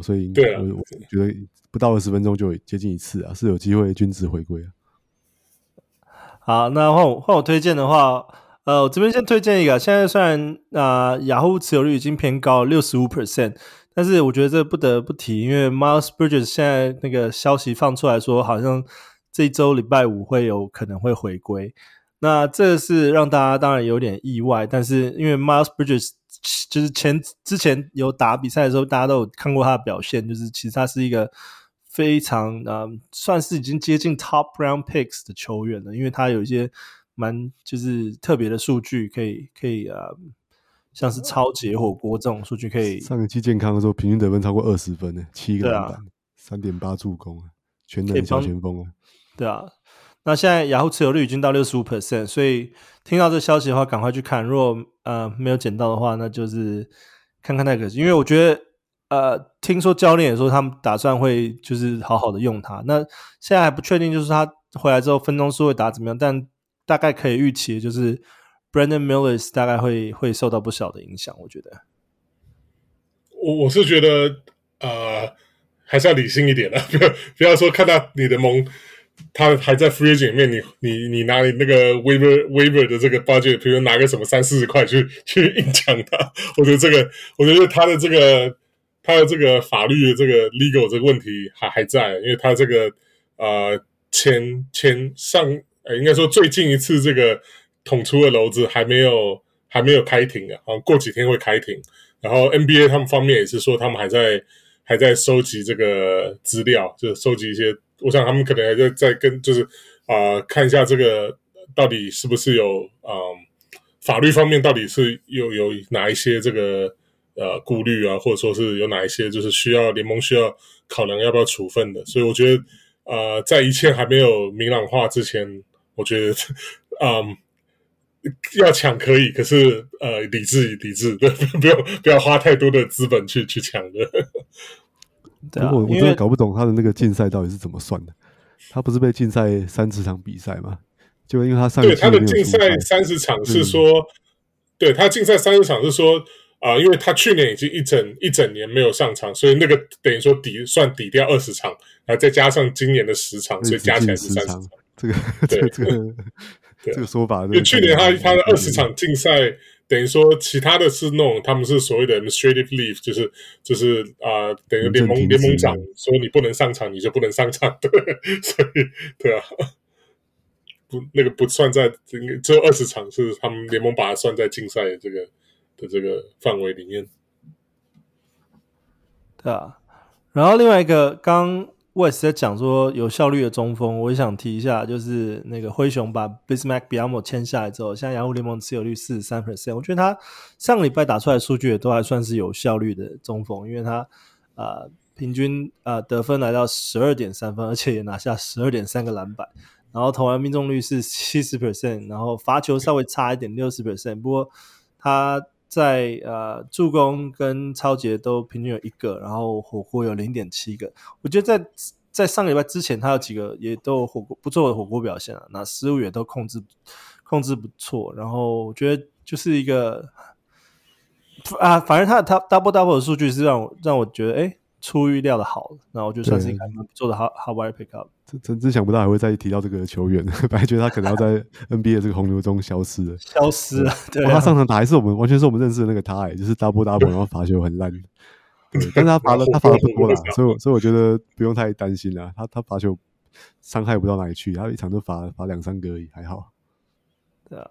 所以对我我觉得不到二十分钟就接近一次啊，是有机会均值回归啊。
好，那换我换我推荐的话，呃，我这边先推荐一个。现在虽然啊，雅虎持有率已经偏高六十五 percent，但是我觉得这不得不提，因为 Miles Bridges 现在那个消息放出来说，好像。这周礼拜五会有可能会回归，那这是让大家当然有点意外，但是因为 Miles Bridges 就是前之前有打比赛的时候，大家都有看过他的表现，就是其实他是一个非常呃，算是已经接近 Top Round Picks 的球员了，因为他有一些蛮就是特别的数据，可以可以呃，像是超级火锅这种数据可以。
上一期健康的时候，平均得分超过二十分呢，七个篮板，三点八助攻，全能小前锋啊。
对啊，那现在雅虎持有率已经到六十五 percent，所以听到这消息的话，赶快去看。如果呃没有捡到的话，那就是看看那个，因为我觉得呃，听说教练也说他们打算会就是好好的用他。那现在还不确定，就是他回来之后分钟数会打怎么样，但大概可以预期，就是 Brandon Mills 大概会会受到不小的影响。我觉得，
我我是觉得呃，还是要理性一点的，不要不要说看到你的盟。他还在 Freeze 里面，你你你拿你那个 waiver waiver 的这个 budget，比如拿个什么三四十块去去硬抢他，我觉得这个，我觉得他的这个他的这个法律的这个 legal 这个问题还还在，因为他这个呃前前上呃应该说最近一次这个捅出的篓子还没有还没有开庭啊，好像过几天会开庭，然后 NBA 他们方面也是说他们还在还在收集这个资料，就是收集一些。我想他们可能还在在跟，就是啊、看一下这个到底是不是有啊、法律方面到底是有有哪一些这个呃顾虑啊，或者说是有哪一些就是需要联盟需要考量要不要处分的。所以我觉得呃，在一切还没有明朗化之前，我觉得嗯，要抢可以，可是呃，理智理智，对，不要不要花太多的资本去去抢的。
对啊，我我真的搞不懂他的那个竞赛到底是怎么算的。他不是被禁赛三十场比赛吗？就因为他上对
他的竞赛三十场是说，嗯、对他竞赛三十场是说啊、呃，因为他去年已经一整一整年没有上场，所以那个等于说抵算抵掉二十场，然后再加上今年的十场，所以加起来是三十场。
这个对 这个这个说法，
因为去年他他的二十场竞赛。等于说，其他的是那种，他们是所谓的 administrative leave，就是就是啊、呃，等于联盟联盟长说你不能上场，你就不能上场，对，所以对啊，不那个不算在，只有二十场是他们联盟把它算在竞赛的这个的这个范围里面。
对啊。然后另外一个，刚 West 在讲说有效率的中锋，我也想提一下，就是那个灰熊把 Bismack Biamo 签下来之后，现在雅虎联盟持有率四十三 percent，我觉得他上个礼拜打出来的数据也都还算是有效率的中锋，因为他啊、呃、平均啊、呃、得分来到十二点三分，而且也拿下十二点三个篮板，然后投篮命中率是七十 percent，然后罚球稍微差一点六十 percent，不过他。在呃助攻跟超节都平均有一个，然后火锅有零点七个。我觉得在在上个礼拜之前，他有几个也都有火锅不错的火锅表现啊，那失误也都控制控制不错。然后我觉得就是一个啊，反正他的他 double double 的数据是让我让我觉得哎出乎意料的好，然后我就算是一个蛮不错的好好 wire pick up。
真真想不到还会再提到这个球员，本来觉得他可能要在 NBA 的这个洪流中消失了，
消失了。对，
他上场打还是我们完全是我们认识的那个他，哎，就是 double double，然后罚球很烂。对，但是他罚了，他罚的不多啦，所以所以我觉得不用太担心啦。他他罚球伤害不到哪里去，他一场都罚罚两三个而已，还好。
对啊，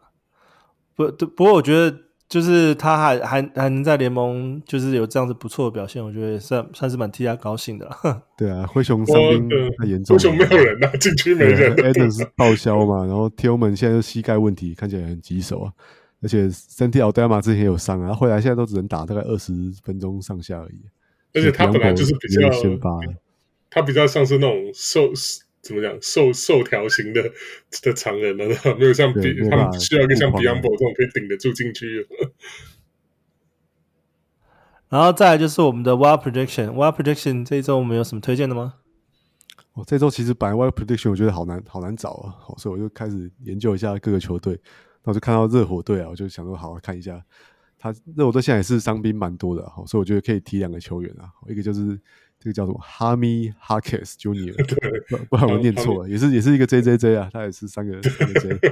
不，不过我觉得。就是他还还还能在联盟，就是有这样子不错的表现，我觉得算算是蛮替他高兴的了。
对啊，灰熊伤兵太严重了，
灰熊没有人啊，禁区没人。
Adams 是报销嘛，然后 Tillman 现在就膝盖问题，看起来很棘手啊。而且 Santi Aldama 之前有伤啊，他回来现在都只能打大概二十分钟上下而已。
而且他本来就是比较先发，他比较像是那种瘦。怎么讲，瘦瘦条型的的常人呢？没有像比他们需要一个像 Biyombo 这种可以顶得住禁区。
然后再来就是我们的 Wild Prediction，Wild Prediction 这一周我们有什么推荐的吗？
哦，这周其实本来 Wild Prediction 我觉得好难好难找啊，所以我就开始研究一下各个球队。那我就看到热火队啊，我就想说好好看一下。他热火队现在也是伤兵蛮多的，所以我觉得可以提两个球员啊，一个就是。这个叫什么？Jaime Jaquez Jr. 不不然我念错了，也是也是一个 JJJ 啊，他也是三个三个 J 对。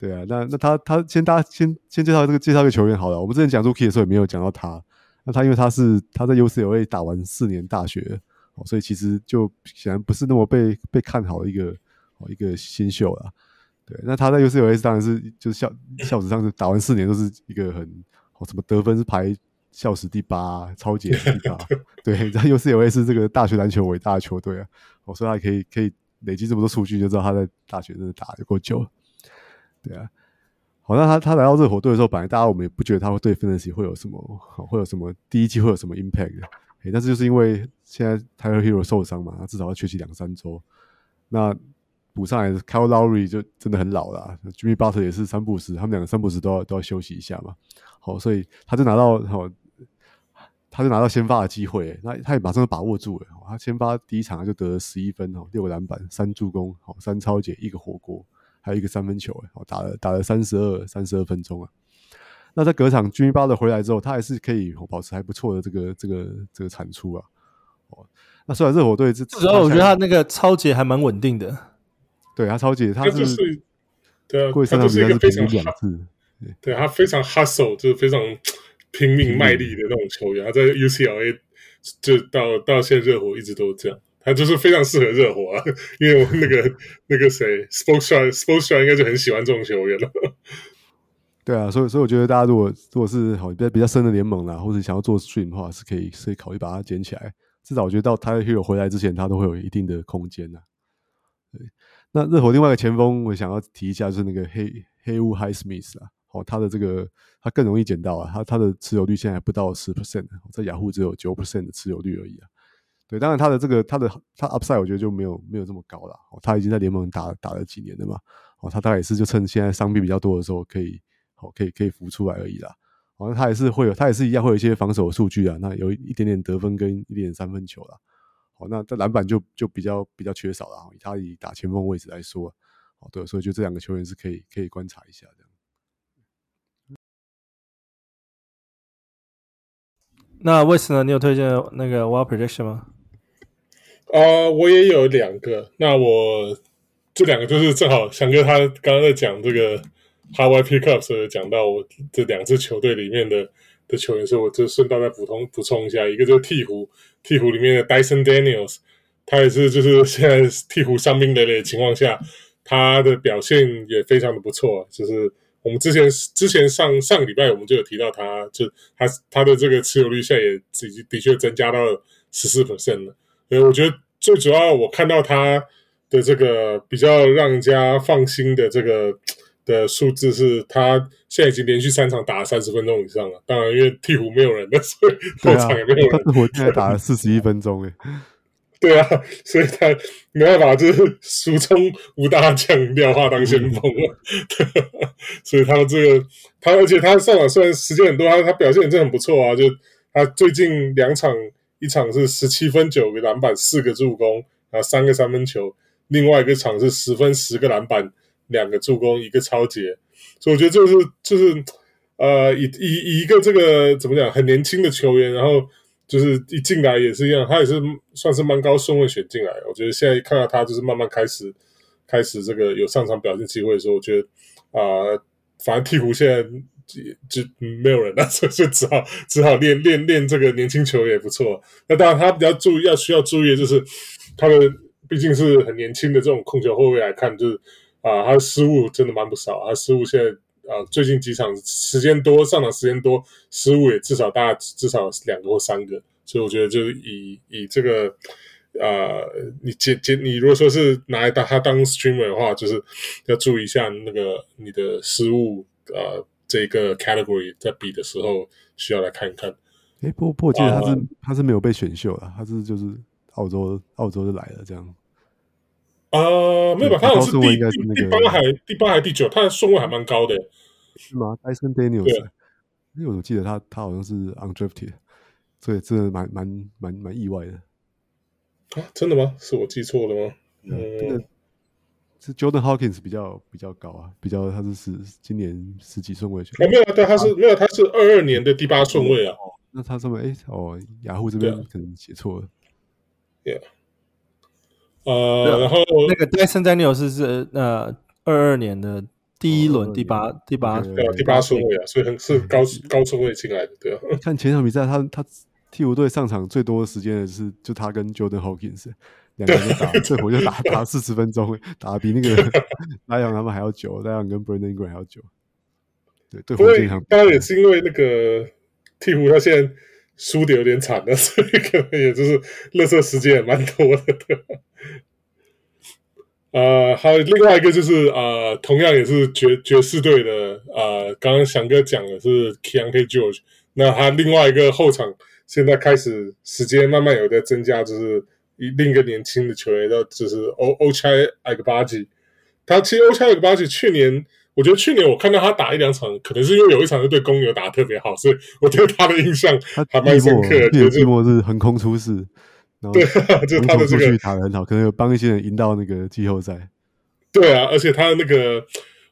对啊，那那他他先大家先先介绍这个介绍一个球员好了。我们之前讲 Rookie 的时候也没有讲到他。那他因为他是他在 UCLA 打完四年大学，所以其实就显然不是那么被被看好的一个一个新秀了。对，那他在 UCLA 当然是就是校校史上是打完四年都是一个很什么得分是排。校史第八，超级第八，对，然后 UCLA 是这个大学篮球伟大的球队啊，我说他可以可以累积这么多数据，就知道他在大学真的打得够久，对啊，好，那他他来到热火队的时候，本来大家我们也不觉得他会对 Fantasy 会有什么，会有什么第一季会有什么 impact 但是就是因为现在 Tyler Herro 受伤嘛，他至少要缺席两三周，那补上来的 Kyle Lowry 就真的很老了，Jimmy Butler 也是三不五时，他们两个三不五时都要都要休息一下嘛，好，所以他就拿到好。他就拿到先发的机会，那他也马上就把握住了。他先发第一场就得了十一分哦，六个篮板，三助攻，好三超解，一个火锅，还有一个三分球，好，打了打了三十二三十二分钟啊。那在隔场 Jimmy 回来之后，他还是可以保持还不错的这个这个这个产出啊。哦，那虽然热火队这
主要我觉得他那个超解还蛮稳定的。
对他超解，他是，是
对啊，他就是一个非常两次，对他非常 hustle，就是非常。拼命卖力的那种球员，他在 UCLA 就到到现在热火一直都这样，他就是非常适合热火啊，因为我那个 那个谁 Spoelstra Spoelstra 应该就很喜欢这种球员了。
对啊，所以所以我觉得大家如果如果是好比较比较深的联盟啦，或者想要做 stream 的话，是可以是可以考虑把它捡起来。至少我觉得到 Tyler Herro 回来之前，他都会有一定的空间的。对，那热火另外一个前锋，我想要提一下，就是那个黑黑乌 Highsmith 啊。哦，他的这个他更容易捡到啊，他他的持有率现在还不到十 percent，在雅虎只有九 percent 的持有率而已啊。对，当然他的这个他的他 upside 我觉得就没有没有这么高了。哦，他已经在联盟打打了几年了嘛。哦，他大概也是就趁现在伤病比较多的时候可以，哦，可以可以浮出来而已啦。好像他也是会有，他也是一样会有一些防守数据啊。那有一点点得分跟一点三分球啦。好，那这篮板就就比较比较缺少了。以他以打前锋位置来说，哦，对，所以就这两个球员是可以可以观察一下这样。
那为什么你有推荐那个 Wild Prediction 吗？
啊、我也有两个。那我这两个就是正好翔哥他刚刚在讲这个 High Pickup 时讲到我这两支球队里面的的球员，所以我就顺道再补充补充一下，一个就是鵜鹕，鹈鹕里面的 Dyson Daniels，他也是就是现在鹈鹕伤兵累累的情况下，他的表现也非常的不错，就是。我们之前之前上上个礼拜我们就有提到他，就他他的这个持有率现在也已经的确增加到十四 percent 了。所以我觉得最主要我看到他的这个比较让人家放心的这个的数字是，他现在已经连续三场打了三十分钟以上了。当然，因为鹈鹕没有人，所以后场也没有人。
但是我现在打了四十一分钟，诶。
对啊，所以他没办法，就是俗称吴大将廖化当先锋了。所以他这个，他而且他上场虽然时间很多，他他表现也真的很不错啊。就他最近两场，一场是十七分九个篮板四个助攻啊，三个三分球，另外一个场是十分十个篮板两个助攻一个抄截。所以我觉得这是就是呃，以以以一个这个怎么讲，很年轻的球员，然后。就是一进来也是一样，他也是算是蛮高顺位选进来。我觉得现在看到他，就是慢慢开始开始这个有上场表现机会的时候，我觉得啊、反正鹈鹕现在就就没有人了，所以就只好只好练练练这个年轻球也不错。那当然他比较注意要需要注意的就是他的毕竟是很年轻的这种控球后卫来看，就是啊、他失误真的蛮不少，他失误现在。啊、呃，最近几场时间多，上场时间多，失误也至少大至少两个或三个，所以我觉得就是以以这个啊、呃，你接接你如果说是拿来当他当 streamer 的话，就是要注意一下那个你的失误呃这个 category 在比的时候需要来看一看。
哎、欸，不不，我记得他是、呃、他是没有被选秀的，他是就是澳洲澳洲就来了这样。
呃，没有吧？他好像是第第八还第八还第九，他的顺位还蛮高的，
是吗？Dyson Daniels，因为我记得他他好像是 undrafted，所以真的蛮蛮蛮蛮意外的。
啊，真的吗？是我记错了吗？
嗯，是 Jordan Hawkins 比较比较高啊，比较他是十今年十几顺位选。
哦，没有啊，对，他是没有，他是二二年的第八顺位啊。
那他这么哎哦，雅虎这边可能写错了。
Yeah。呃，然后
那个 Dyson Daniels 是呃二二年的第一轮第八第八
对第八顺位啊，所以很是高高顺位进来的，对啊。
看前场比赛，他他替补队上场最多的时间的是就他跟 Jordan Hawkins 两个人打，这回就打打 四十分钟，打比那个 莱昂他们还要久，莱昂跟 Brandon Ingram 还要久。对对，火箭
当然也是因为那个鹈鹕他现在输的有点惨了，所以可能也就是垃圾时间也蛮多的，对。呃，还有另外一个就是呃，同样也是爵爵士队的呃，刚刚翔哥讲的是 Keyonte George，那他另外一个后场现在开始时间慢慢有在增加，就是一另一个年轻的球员，的就是 Ochai Agbaji。他其实 Ochai Agbaji 去年，我觉得去年我看到他打一两场，可能是因为有一场是对公牛打得特别好，所以我对他的印象还蛮深刻的。
就是季末是横空出世。
对，就是他的这个
打得很好，可能有帮一些人赢到那个季后赛。
对啊，而且他的那个，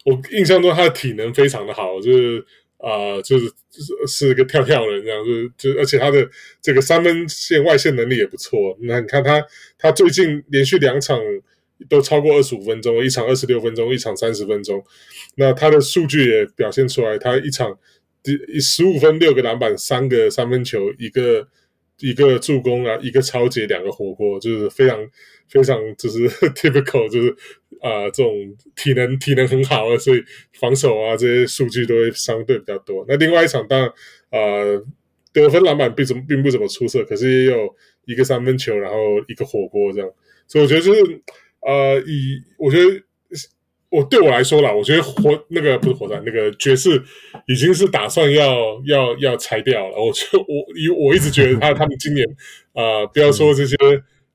我印象中他的体能非常的好，就是啊、呃，就是是是一个跳跳人这样，就是就而且他的这个三分线外线能力也不错。那你看他，他最近连续两场都超过二十五分钟，一场二十六分钟，一场三十分钟。那他的数据也表现出来，他一场第十五分六个篮板，三个三分球，一个。一个助攻啊，一个抄截，两个火锅，就是非常非常就是 typical，就是啊、这种体能体能很好啊，所以防守啊这些数据都会相对比较多。那另外一场当然啊、得分篮板并怎么并不怎么出色，可是也有一个三分球，然后一个火锅这样，所以我觉得就是呃以我觉得。我对我来说啦，我觉得火那个不是火山，那个爵士已经是打算要要要拆掉了。我就我以我一直觉得他他们今年啊、呃，不要说这些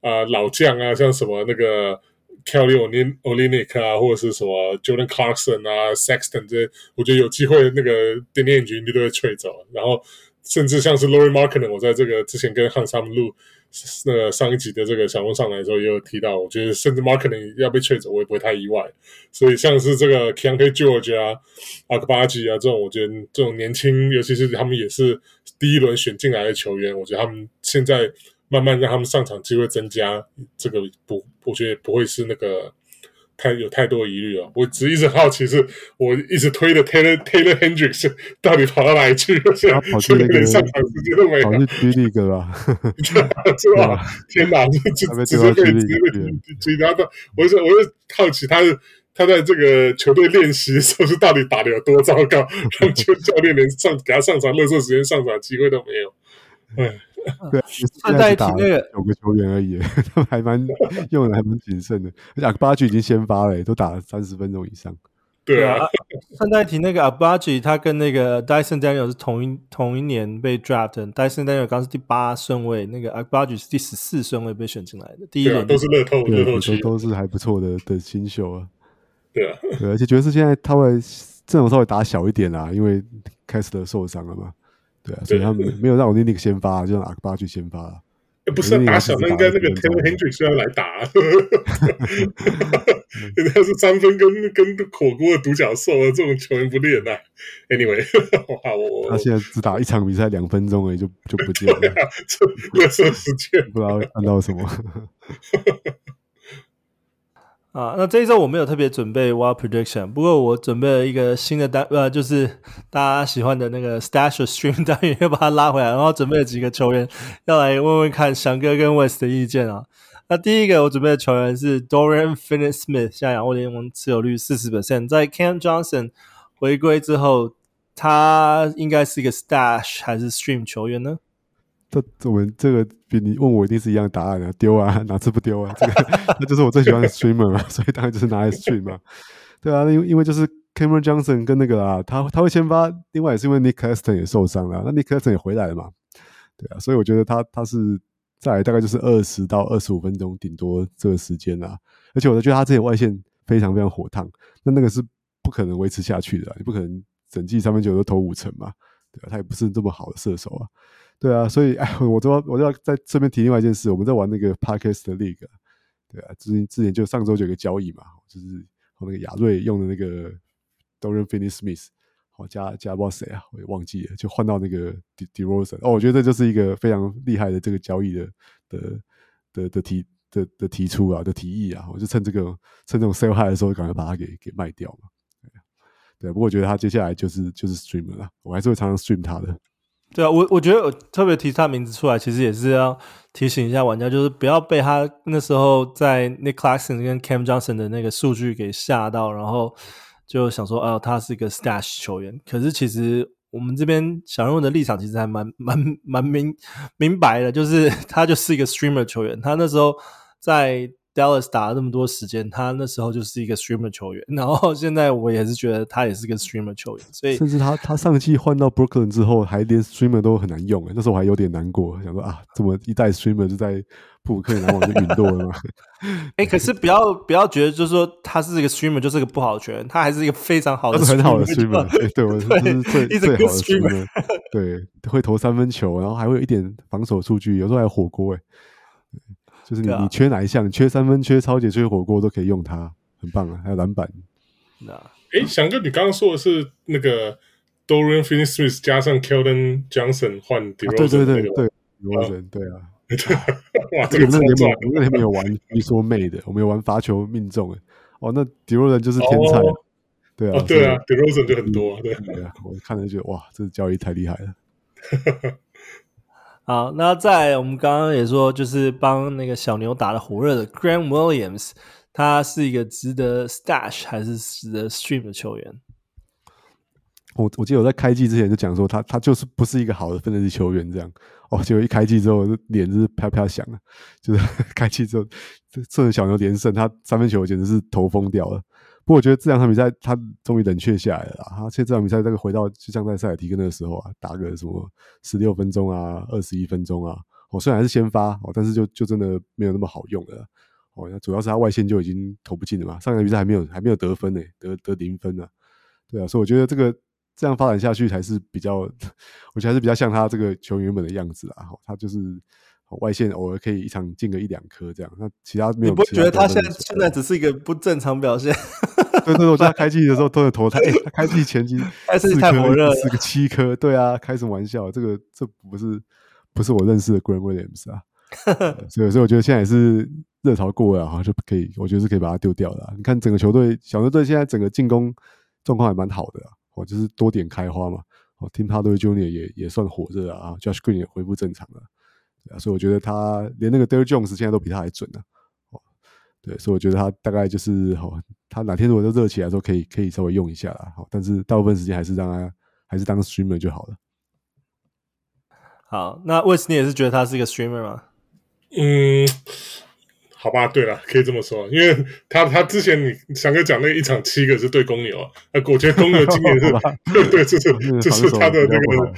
啊、老将啊，像什么那个 Kelly Olynyk 啊，或者是什么 Jordan Clarkson 啊、Sexton 这些，我觉得有机会那个点点局就都会吹走。然后甚至像是 Lori Markin，我在这个之前跟汉他们录。那个上一集的这个小龙上来的时候也有提到，我觉得甚至 marketing 要被吹走，我也不会太意外。所以像是这个 Kante George 啊、阿克巴吉啊这种，我觉得这种年轻，尤其是他们也是第一轮选进来的球员，我觉得他们现在慢慢让他们上场机会增加，这个不，我觉得不会是那个。太有太多疑虑了，我只一直好奇，是我一直推的 Taylor Taylor Hendricks 到底跑到哪里去了？现在跑去那个上场时间都没有，
跑去 G League 了，
是吧？天哪，就直接被直接被追他的，我就我就好奇他是他在这个球队练习的时候是到底打的有多糟糕，让球教练连上给他上场、热身时间上场机会都没有。哎，
对，顺带提那个九个球员而已，他们还蛮用的还蛮谨慎的，而且阿巴吉已经先发了，都打了三十分钟以上。
对啊，
顺带提那个阿巴吉，他跟那个 Dyson Daniel 是同一同一年被 draft，Dyson Daniel 刚是第八顺位，那个阿巴吉是第十四顺位被选进来的，第一轮
都是乐透，乐透区
都都是还不错的的新秀啊。
对啊，
对，而且爵士现在他会阵容稍微打小一点啦，因为开始的受伤了嘛。对啊，所以他们没有让我 Olynyk 先发，就让阿克巴去先发。
不是打小，那应该那个 Taylor Hendricks 要来打。人家是三分跟跟火锅的独角兽啊，这种球员不练呐。Anyway，我
他现在只打一场比赛两分钟而已，就就不见了。
热身时间
不知道看到什么。
啊，那这一周我没有特别准备 Wild Prediction，不过我准备了一个新的单，呃，就是 大家喜欢的那个 Stash Stream 单元，又把它拉回来，然后准备了几个球员要来问问看翔哥跟 West 的意见啊。那第一个我准备的球员是 Dorian Finney-Smith，现在仰卧联盟持有率四十 percent，在 Cam Johnson 回归之后，他应该是一个 Stash 还是 Stream 球员呢？
这我们这个比你问我一定是一样答案啊，丢啊，哪次不丢啊？这个那就是我最喜欢的 streamer 嘛，所以当然就是拿来 stream 嘛。对啊，因为因为就是 Cameron Johnson 跟那个啊，他他会先发，另外也是因为 Nick claston 也受伤了，那 Nick claston 也回来了嘛。对啊，所以我觉得他他是在大概就是二十到二十五分钟顶多这个时间啊，而且我觉得他这些外线非常非常火烫，那那个是不可能维持下去的，你不可能整季三分球都投五成嘛，对啊，他也不是这么好的射手啊。对啊，所以哎，我都要我都要在这边提另外一件事，我们在玩那个 Podcast 的 League，对啊，之前之前就上周就有个交易嘛，就是和那个亚瑞用的那个 Dorian Finney-Smith，好加加不知道谁啊，我也忘记了，就换到那个 D D r o s e n 哦，我觉得这就是一个非常厉害的这个交易的的的的提的的提出啊的提议啊，我就趁这个趁这种 sell high 的时候，赶快把它给给卖掉嘛。对，不过我觉得他接下来就是就是 streamer 了，我还是会常常 stream 他的。
对啊，我我觉得我特别提他名字出来，其实也是要提醒一下玩家，就是不要被他那时候在 Nick Claxton 跟 Cam Johnson 的那个数据给吓到，然后就想说，哦，他是一个 Stash 球员。可是其实我们这边小人物的立场其实还蛮蛮蛮明明白的，就是 他就是一个 Streamer 球员，他那时候在。Dallas 打了那么多时间，他那时候就是一个 streamer 球员，然后现在我也是觉得他也是个 streamer 球员，所以
甚至他他上季换到 Brooklyn 之后，还连 streamer 都很难用，那时候我还有点难过，想说啊，这么一代 streamer 就在布鲁克林篮网就陨落了吗？
哎、欸，可是不要不要觉得就是说他是一个 streamer 就是个不好的球员，他还是一个非常好的，
很好的 streamer，对，对我
对
是最最好的 streamer，对，会投三分球，然后还会有一点防守数据，有时候还有火锅，哎。就是你，你缺哪一项？缺三分、缺抄截、缺火锅都可以用它，很棒啊！还有篮板。
那，哎，翔哥，你刚刚说的是那个 Dorian Finney-Smith 加上 Keldon Johnson 换 DeRozan，
对对对对，DeRozan，对啊。哇，这个那联盟，我们那天没有玩你说妹的，我们有玩罚球命中诶。哦，那 DeRozan 就是天才，对啊，
对啊，DeRozan 就很多，对
啊，我看了就觉得哇，这交易太厉害了。
好，那在我们刚刚也说，就是帮那个小牛打得火热的 Grant Williams，他是一个值得 stash 还是值得 stream 的球员？
我我记得我在开机之前就讲说他，他就是不是一个好的分析球员这样。哦，结果一开机之后，脸就是啪啪响了，就是 开机之后，这这小牛连胜，他三分球简直是投疯掉了。不过我觉得这两场比赛他终于冷却下来了啦。他现在这场比赛这个回到就像在塞尔提克那个时候啊，打个什么十六分钟啊，二十一分钟啊。哦，虽然还是先发哦，但是就就真的没有那么好用了。哦，那主要是他外线就已经投不进了嘛。上场比赛还没有还没有得分呢，得得零分呢。对啊，所以我觉得这个这样发展下去还是比较，我觉得还是比较像他这个球员原本的样子啊。他就是。外线偶尔可以一场进个一两颗这样，那其他没有。
你不觉得他现在现在只是一个不正常表现？
对对对，我觉得他开季的时候都有投他，哎、欸，他开季前期 四颗四个七颗，对啊，开什么玩笑？这个这不是不是我认识的 Grant Williams 啊，所以所以我觉得现在也是热潮过了好像，就可以，我觉得是可以把它丢掉的。你看整个球队小牛队现在整个进攻状况还蛮好的啊，哦，就是多点开花嘛，哦，Tim Hardaway Junior 也也算火热啊，Josh Green 也恢复正常了。所以我觉得他连那个 Derrick Jones 现在都比他还准呢、啊。哦，对，所以我觉得他大概就是哦，他哪天如果都热起来的时候，可以可以稍微用一下啦。好，但是大部分时间还是让他还是当 streamer 就好了。
好，那魏斯你也是觉得他是一个 streamer 吗？
嗯，好吧，对了，可以这么说，因为他他之前你翔哥讲那一场七个是对公牛啊，那我觉得公牛今年是 对对，这是这是他的那个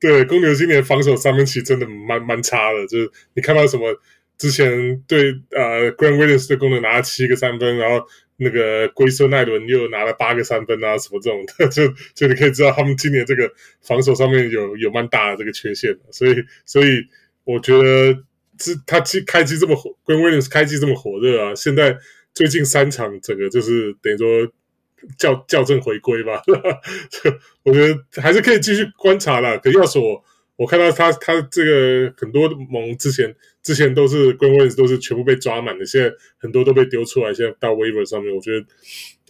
对公牛今年防守三分其实真的蛮蛮差的，就是你看到什么？之前对呃，Grant Williams 的公牛拿了七个三分，然后那个龟孙奈伦又拿了八个三分啊，什么这种的，就就你可以知道他们今年这个防守上面有有蛮大的这个缺陷，所以所以我觉得这他开开机这么火，Grant Williams 开机这么火热啊，现在最近三场整个就是等于说校校正回归吧，我觉得还是可以继续观察啦。可要是我。我看到他，他这个很多盟之前之前都是 Grant Williams 都是全部被抓满的，现在很多都被丢出来，现在到 waiver 上面，我觉得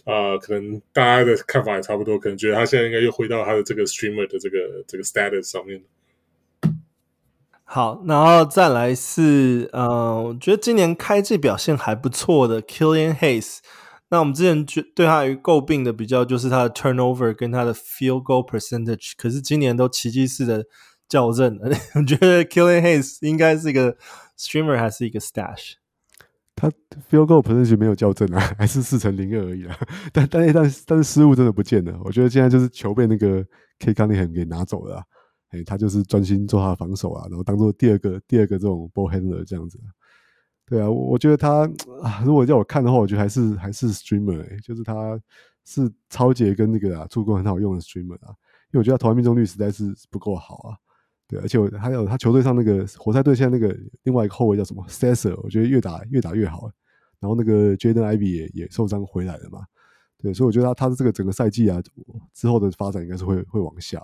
啊、可能大家的看法也差不多，可能觉得他现在应该又回到他的这个 streamer 的这个这个 status 上面。
好，然后再来是，嗯、呃，我觉得今年开季表现还不错的 Killian Hayes。那我们之前就对他有诟病的比较就是他的 turnover 跟他的 field goal percentage，可是今年都奇迹似的。校正了，我觉得 Killian Hayes 应该是一个 streamer 还是一个 stash？
他 field goal percentage 没有校正啊，还是四成零二而已啊。但但但但是失误真的不见了。我觉得现在就是球被那个 Cade Cunningham 给拿走了啊。哎，他就是专心做他的防守啊，然后当做第二个第二个这种 ball handler 这样子。对啊，我觉得他啊，如果叫我看的话，我觉得还是还是 streamer，就是他是超杰跟那个啊助攻很好用的 streamer 啊。因为我觉得他投篮命中率实在是不够好啊。对，而且我还有他球队上那个活塞队现在那个另外一个后卫叫什么 Sasser 我觉得越打越打越好。然后那个 Jaden Ivy 也也受伤回来了嘛。对，所以我觉得他他的这个整个赛季啊之后的发展应该是会会往下。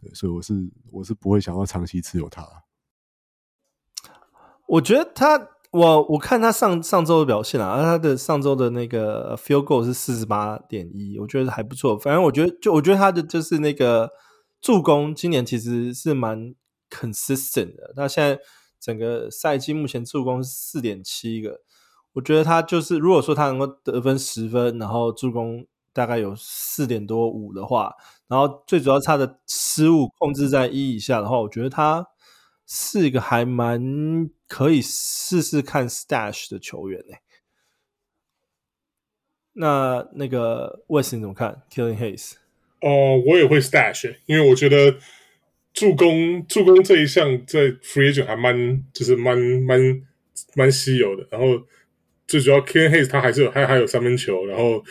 对，所以我是我是不会想要长期持有他。
我觉得他我我看他上上周的表现啊，他的上周的那个 Field Goal 是四十八点一，我觉得还不错。反正我觉得就我觉得他的就是那个。助攻今年其实是蛮 consistent 的，他现在整个赛季目前助攻是四点七个，我觉得他就是如果说他能够得分十分，然后助攻大概有四点多五的话，然后最主要他的失误控制在一以下的话，我觉得他四个还蛮可以试试看 stash 的球员呢。那那个 Wes 你怎么看 Killing Hayes？
哦、我也会 stash，因为我觉得助攻助攻这一项在 free agent 还蛮就是蛮蛮蛮稀有的。然后最主要 Killing Hayes 他还是有还还有三分球。然后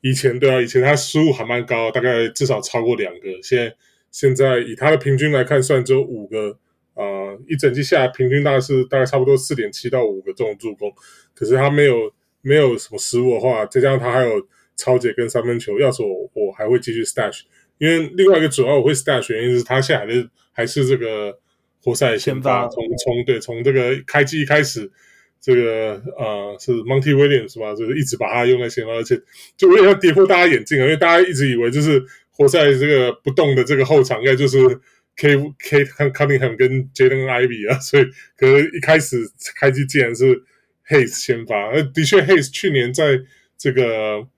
以前对啊，以前他失误还蛮高，大概至少超过两个。现在现在以他的平均来看，算只有五个、呃，一整季下来平均大概是大概差不多四点七到五个这种助攻。可是他没有没有什么失误的话，再加上他还有。超解跟三分球，要是我我还会继续 stash，因为另外一个主要我会 stash 原因是他现在还是还是这个活塞先发，从从对从这个开季一开始，这个呃是 Monty Williams 是吧？就是一直把他用在先发，而且就有点要跌破大家眼镜啊，因为大家一直以为就是活塞这个不动的这个后场应该就是 K K Cunningham 跟 Jaden Ivy 啊，所以可能一开始开机竟然是 Hayes 先发，而的确 Hayes 去年在这个。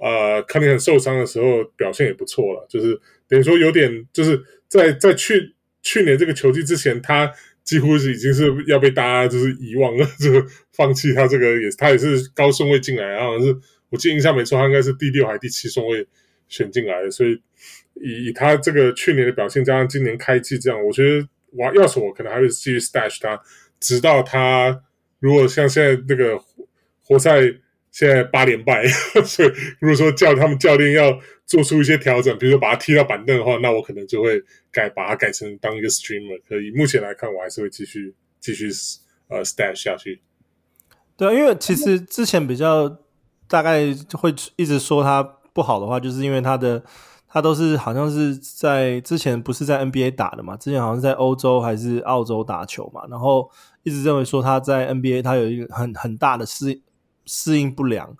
呃，康宁很受伤的时候表现也不错了，就是等于说有点就是在在去去年这个球季之前，他几乎是已经是要被大家就是遗忘了，就放弃他这个也他也是高顺位进来，然后是我记印象没错，他应该是第六还是第七顺位选进来的，所以以以他这个去年的表现加上今年开季这样，我觉得我要是我可能还会继续 stash 他，直到他如果像现在那个活塞。现在八连败，所以如果说叫他们教练要做出一些调整，比如说把他踢到板凳的话，那我可能就会改，把他改成当一个 streamer。可以，目前来看，我还是会继续继续呃 stash 下去。
对啊，因为其实之前比较大概会一直说他不好的话，就是因为他的他都是好像是在之前不是在 NBA 打的嘛，之前好像是在欧洲还是澳洲打球嘛，然后一直认为说他在 NBA 他有一个很很大的适适应不良，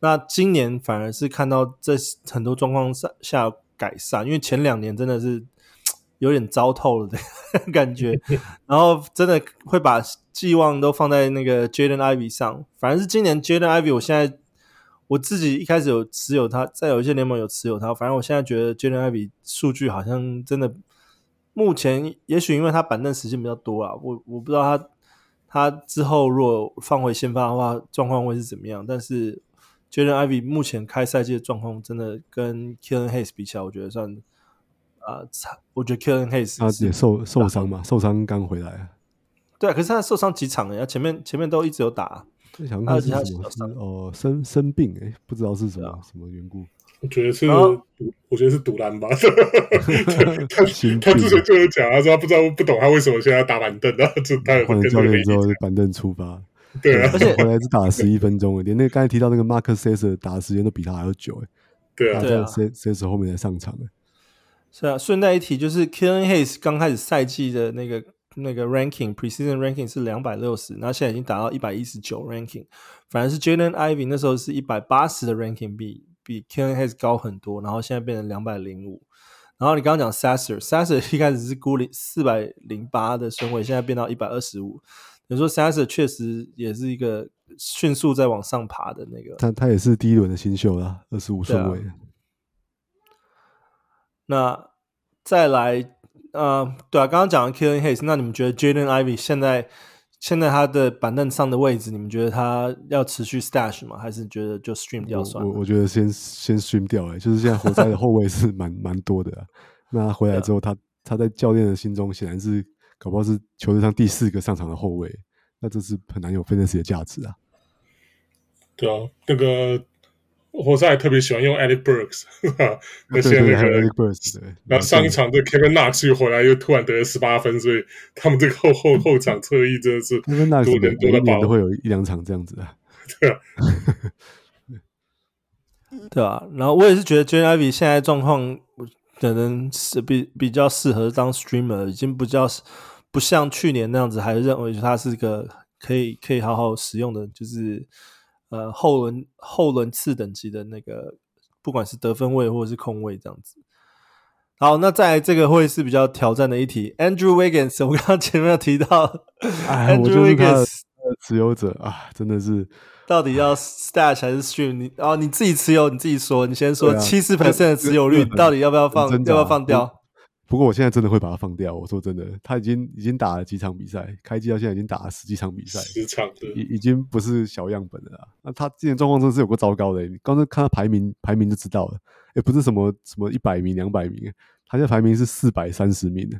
那今年反而是看到这很多状况下下改善，因为前两年真的是有点糟透了的 感觉，然后真的会把寄望都放在那个 Jaden Ivey 上，反而是今年 Jaden Ivey，我现在我自己一开始有持有他，在有一些联盟有持有他，反正我现在觉得 Jaden Ivey 数据好像真的，目前也许因为他板凳时间比较多啊，我我不知道他他之后如果放回先发的话，状况会是怎么样。但是 Jaden Ivey 目前开赛季的状况真的跟 Killian Hayes 比起来，我觉得算啊差、呃。我觉得 Killian Hayes
他也受受伤嘛，受伤刚回来啊。
对啊，可是他受伤几场了呀？前面前面都一直有打、啊。
想看是什么？是哦，生生病哎、欸，不知道是什么什么缘故。
我觉得是，我觉得是赌烂吧。他他之前就有讲，他说他不知道不懂他为什么现在要打板凳，然后就他
换了教练之后就板凳出发。
对啊，
而且 回来只打了十一分钟，连那个刚才提到那个 Marcus Sasser 打的时间都比他还要久哎。
对啊，
在 s e s s e r 后面才上场的。
是啊，顺带一提，就是 Killian Hayes 刚开始赛季的那个。那个 ranking preseason ranking 是两百六十，那现在已经达到一百一十九 ranking，反而是 Jaden Ivey 那时候是一百八十的 ranking，比比 Killian Hayes 高很多，然后现在变成两百零五。然后你刚刚讲 Sasser，Sasser 一开始是孤零四百零八的身位，现在变到一百二十五。你说 Sasser 确实也是一个迅速在往上爬的那个，
他他也是第一轮的新秀啦，二十五顺位。
啊、那再来。呃，对啊，刚刚讲的 Killian Hayes，那你们觉得 Jaden Ivey 现在现在他的板凳上的位置，你们觉得他要持续 stash 吗？还是觉得就 stream 掉算了？
我我，觉得先先 stream 掉哎，就是现在活塞的后卫是蛮 蛮多的，啊，那他回来之后，他他在教练的心中显然是搞不好是球队上第四个上场的后卫，那这是很难有 fantasy 的价值啊。
对啊，那个。活塞还特别喜欢用 Alec Burks，那些那个，然后上一场的 Kevin Knox 又回来，又突然得了十八分，所以他们这个后后 后场侧翼真的是多人多的爆，
都会有一两场这样子啊。
对啊，
对啊。然后我也是觉得 Jaden Ivey 现在状况可能是比比较适合当 Streamer，已经不叫不像去年那样子，还是认为他是个可以可以好好使用的，就是。呃，后轮后轮次等级的那个，不管是得分位或者是控位这样子。好，那在这个会是比较挑战的一题，Andrew Wiggins，我刚刚前面有提到
哎，Andrew Wiggins 持有者啊，真的是
到底要 stash 还是 stream？你哦，你自己持有，你自己说，你先说七十 percent 的持有率，到底要不要放？要不要放掉？
不过我现在真的会把它放掉。我说真的，他已经已经打了几场比赛，开季到现在已经打了十几场比赛，
十场的，
已已经不是小样本了啦。那他今年状况真的是有个糟糕的，你刚才看他排名，排名就知道了，也不是什么什么一百名、两百名，他现在排名是四百三十名的。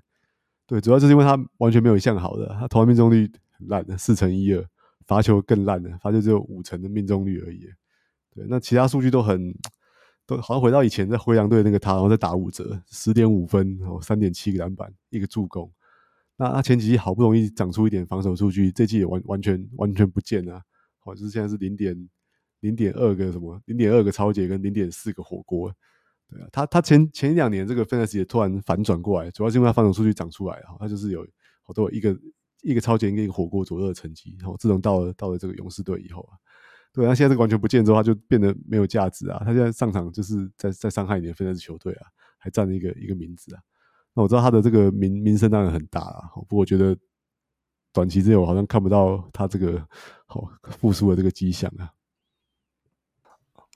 对，主要就是因为他完全没有一项好的，他投篮命中率很烂的，四成一二，罚球更烂的，罚球只有五成的命中率而已。对，那其他数据都很。好像回到以前在灰狼队那个他，然后再打五折，十点五分，然后三点七个篮板，一个助攻。那他前几季好不容易长出一点防守数据，这季也完完全完全不见了。好，就是现在是零点零点二个什么，零点二个抄截跟零点四个火锅。对啊，他他前前一两年这个 FANS 也突然反转过来，主要是因为他防守数据长出来了，他就是有好多一个一个抄截跟一个火锅左右的成绩。然后自从到了到了这个勇士队以后啊。对，他现在这个完全不见之后，他就变得没有价值啊！他现在上场就是在在伤害你的分队球队啊，还占了一个一个名字啊。那我知道他的这个名名声当然很大啊，不过我觉得短期之内我好像看不到他这个好复苏的这个迹象啊。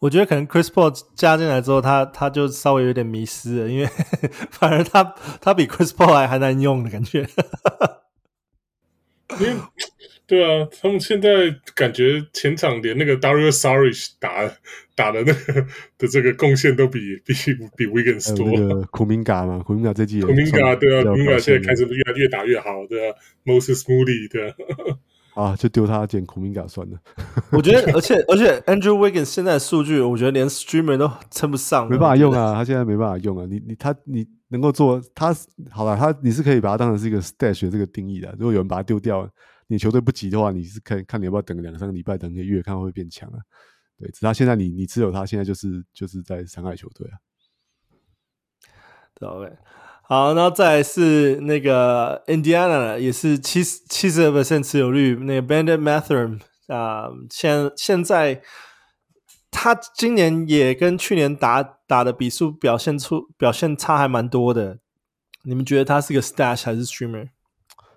我觉得可能 Chris Paul 加进来之后，他他就稍微有点迷失了，因为 反而他他比 Chris Paul 还还难用的感
觉。对啊，他们现在感觉前场连那个 Dario Saric 打打的那个的这个贡献都比比比 Wiggins 多。那个
Kuminga 嘛，Kuminga 这季
Kuminga 对啊，Kuminga 现在开始越越打越好，对啊，Moses Moody 对啊，
啊，就丢他捡 Kuminga 算了。
我觉得，而且而且 Andrew Wiggins 现在的数据，我觉得连 Streamer 都称不上，
没办法用啊，他现在没办法用啊。你你他你能够做他好了，他你是可以把它当成是一个 Stash 的这个定义的。如果有人把它丢掉。你球队不急的话，你是看看你要不要等两三个礼拜，等一个月，看会变强啊？对，只他现在你你持有他，现在就是就是在伤害球队啊。
对，OK，好，然后再来是那个 Indiana 也是七十七十二 percent 持有率，那个 Bennedict Mathurin 啊，现现在他今年也跟去年打打的比数表现出表现差还蛮多的。你们觉得他是个 Stash 还是 Streamer？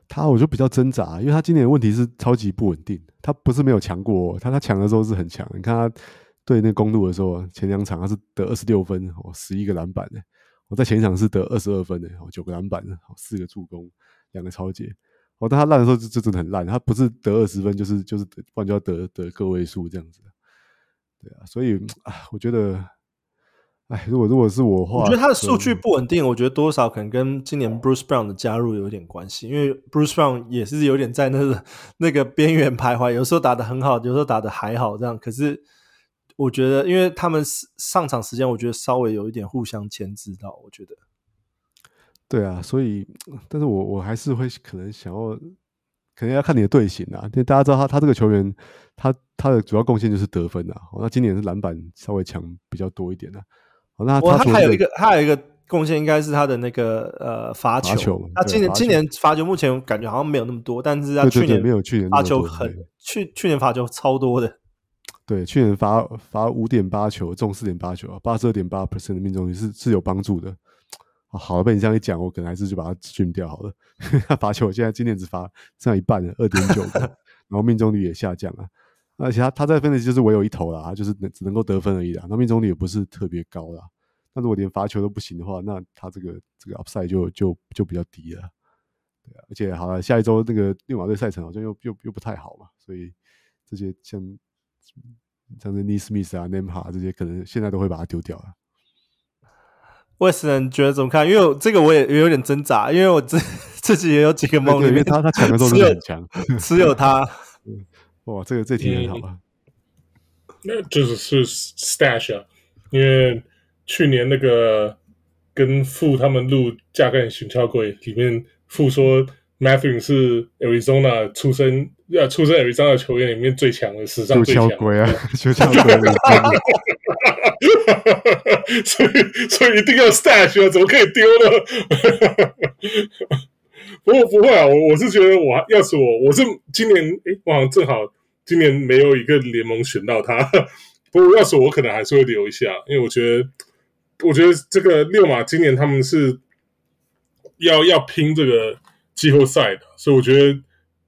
他我就比较挣扎，因为他今年的问题是超级不稳定。他不是没有强过，他他强的时候是很强。你看他对那公鹿的时候，前两场他是得二十六分哦，十一个篮板的。我在前场是得二十二分的哦，九个篮板，四个助攻，两个超截。哦，但他烂的时候就就真的很烂，他不是得二十分，就是就是不然就要得得个位数这样子。对啊，所以啊，我觉得。哎，如果如果是我的话，
我觉得他的数据不稳定，我觉得多少可能跟今年 Bruce Brown 的加入有点关系，因为 Bruce Brown 也是有点在那个那个边缘徘徊，有时候打得很好，有时候打得还好这样。可是我觉得，因为他们上场时间，我觉得稍微有一点互相牵制到，我觉得。
对啊，所以，但是我我还是会可能想要，可能要看你的队形啊，因为大家知道他他这个球员，他他的主要贡献就是得分啊，那今年是篮板稍微强比较多一点的啊。
哦、那他还有一个，他还有一个贡献，应该是他的那个呃罚球。
球
他今年今年罚球目前感觉好像没有那么多，但是他去年
没有去年
罚球很去去年罚球超多的。
对，去年罚罚五点八球，中四点八球，八十二点八 percent 的命中率是是有帮助的。好了，被你这样一讲，我可能还是就把它训掉好了。他罚球现在今年只罚剩下一半了，二点九个，然后命中率也下降了。而且他他在分的就是唯有一投啦，他就是能只能够得分而已啦，那命中率也不是特别高啦。那如果连罚球都不行的话，那他这个这个 upside 就就就比较低了。对啊，而且好了，下一周那个六马队赛程好像又又又不太好嘛，所以这些像像是 Nesmith 啊、Nembhard 这些，可能现在都会把它丢掉了。
魏斯人觉得怎么看？因为这个我也有点挣扎，因为我自 自己也有几个梦里面，
他他抢的时候是很强，
只有他。
哇，这个这题很好啊。
那就是是 stash 啊，因为去年那个跟傅他们录《架干寻跳柜》里面，傅说 Matthew 是 Arizona 出生要出生 Arizona 球员里面最强的，史上最强。
龟啊，寻翘柜。
所以所以一定要 stash 啊，怎么可以丢呢？不过不会啊，我我是觉得我要是我，我是今年诶，我好像正好今年没有一个联盟选到他。不过要是我，可能还是会留一下，因为我觉得，我觉得这个六马今年他们是要要拼这个季后赛的，所以我觉得，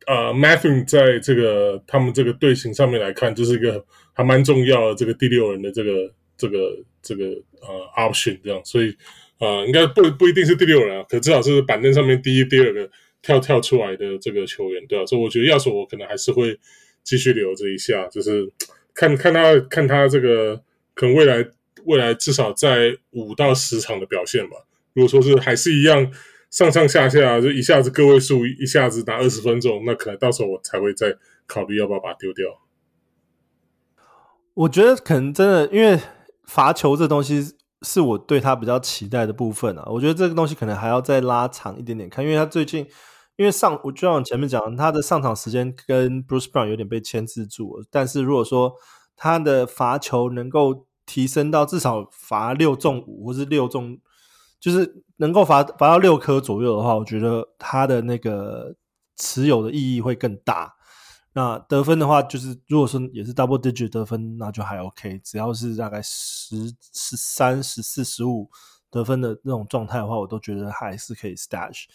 呃，Matthew 在这个他们这个队形上面来看，就是一个还蛮重要的这个第六人的这个这个这个呃 option 这样，所以。啊、呃，应该不不一定是第六人啊，可至少是板凳上面第一、第二个跳跳出来的这个球员，对吧、啊？所以我觉得，要是我可能还是会继续留着一下，就是看看他看他这个可能未来未来至少在五到十场的表现吧。如果说是还是一样上上下下，就一下子个位数，一下子打二十分钟，那可能到时候我才会再考虑要不要把它丢掉。
我觉得可能真的，因为罚球这东西。是我对他比较期待的部分啊，我觉得这个东西可能还要再拉长一点点看，因为他最近，因为上我就像前面讲，他的上场时间跟 Bruce Brown 有点被牵制住了。但是如果说他的罚球能够提升到至少罚六中五，或是六中，就是能够罚罚到六颗左右的话，我觉得他的那个持有的意义会更大。那得分的话，就是如果说也是 double digit 得分，那就还 OK。只要是大概十、十三、十四、十五得分的那种状态的话，我都觉得还是可以 stash。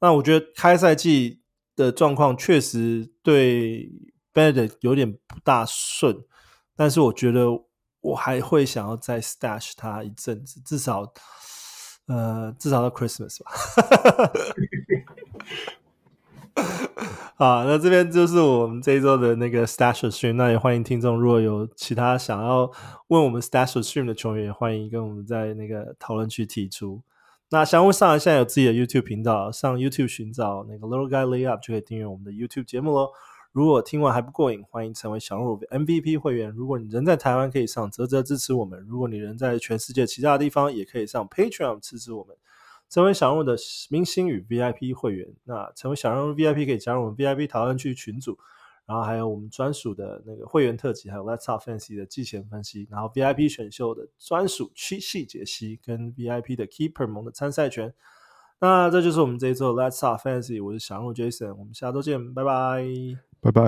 那我觉得开赛季的状况确实对 Benedict 有点不大顺，但是我觉得我还会想要再 stash 他一阵子，至少呃至少到 Christmas 吧。好，那这边就是我们这一周的那个 Stash Stream。那也欢迎听众，如果有其他想要问我们 Stash Stream 的球员，也欢迎跟我们在那个讨论区提出。那想问上来现在有自己的 YouTube 频道，上 YouTube 寻找那个 Little Guy Layup 就可以订阅我们的 YouTube 节目喽。如果听完还不过瘾，欢迎成为小人物 MVP 会员。如果你人在台湾，可以上啧啧支持我们；如果你人在全世界其他地方，也可以上 Patreon 支持我们。成为小人物的明星与 VIP 会员，那成为小人物 VIP 可以加入我们 VIP 讨论区群组，然后还有我们专属的那个会员特辑，还有 Let's Talk Fantasy 的季前分析，然后 VIP 选秀的专属区细解析，跟 VIP 的 Keeper 盟的参赛权。那这就是我们这一周 Let's Talk Fantasy，我是小鹿 Jason，我们下周见，拜拜，
拜拜，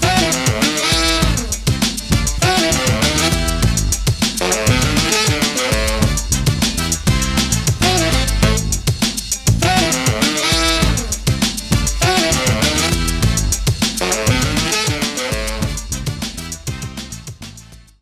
拜。